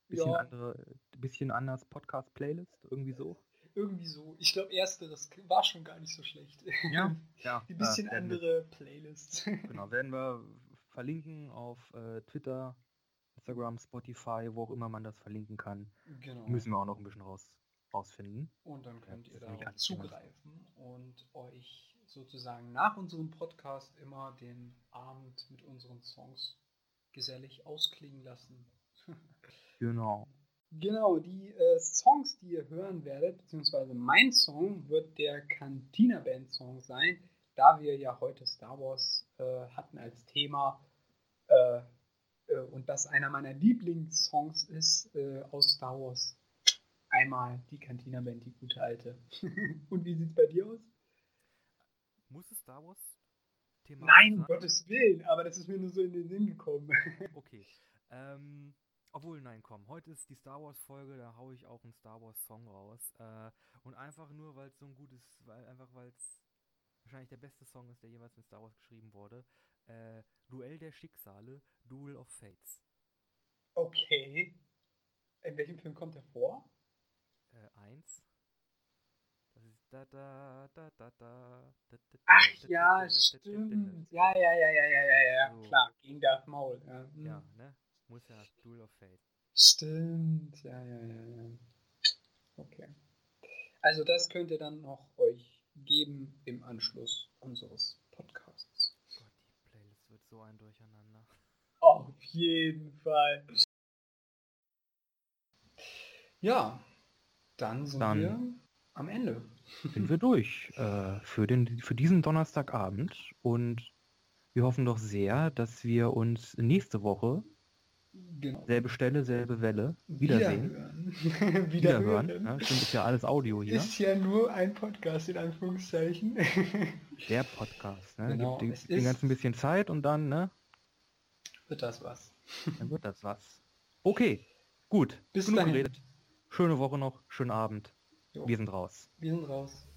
A: Bisschen ja. andere, bisschen anders Podcast-Playlist, irgendwie so.
B: Irgendwie so. Ich glaube, erste, das war schon gar nicht so schlecht.
A: Ja, [laughs] ja.
B: Die bisschen äh, andere Playlist. [laughs]
A: Genau, werden wir verlinken auf äh, Twitter, Instagram, Spotify, wo auch immer man das verlinken kann. Genau. Müssen wir auch noch ein bisschen raus, rausfinden.
B: Und dann könnt ja, ihr da zugreifen und euch sozusagen nach unserem Podcast immer den Abend mit unseren Songs gesellig ausklingen lassen. [laughs]
A: genau.
B: Genau, die äh, Songs, die ihr hören werdet, beziehungsweise mein Song wird der Cantina Band Song sein, da wir ja heute Star Wars äh, hatten als Thema äh, äh und das einer meiner Lieblingssongs ist äh, aus Star Wars. Einmal die Cantina Band, die gute alte. [laughs] und wie sieht's bei dir aus?
A: Muss es Star Wars
B: Thema Nein, um Gottes Willen, aber das ist mir nur so in den Sinn gekommen. [laughs]
A: okay. Ähm, obwohl, nein, komm, heute ist die Star Wars Folge, da haue ich auch einen Star Wars Song raus. Äh, und einfach nur, weil es so ein gutes, weil einfach weil es wahrscheinlich der beste Song ist, der jemals mit Star Wars geschrieben wurde. Äh, Duell der Schicksale, Duel of Fates.
B: Okay. In welchem Film kommt er vor?
A: Äh, eins. Das ist da da da
B: da da. Ach ja, stimmt. Ja, ja, ja, ja, ja, ja, ja. So. Klar, gegen Darth Maul. Ja,
A: hm. ja ne? Muss ja Duel of Fate.
B: Stimmt, ja, ja, ja, ja. Okay. Also das könnt ihr dann noch euch geben im Anschluss unseres Podcasts.
A: Gott, die Playlist wird so ein Durcheinander.
B: Auf jeden Fall. Ja, dann sind dann wir am Ende.
A: Sind wir durch äh, für, den, für diesen Donnerstagabend und wir hoffen doch sehr, dass wir uns nächste Woche Genau. Selbe Stelle, selbe Welle. Wiedersehen.
B: Wiederhören. [laughs] Wiederhören.
A: Ja, stimmt, ist ja alles Audio hier.
B: Ist ja nur ein Podcast in Anführungszeichen. [laughs]
A: Der Podcast. Ne? Genau, Gibt den ganzen bisschen Zeit und dann, ne?
B: Wird das was.
A: Dann wird das was. Okay, gut.
B: Bis Genug dahin.
A: geredet. Schöne Woche noch, schönen Abend. Jo. Wir sind raus.
B: Wir sind raus.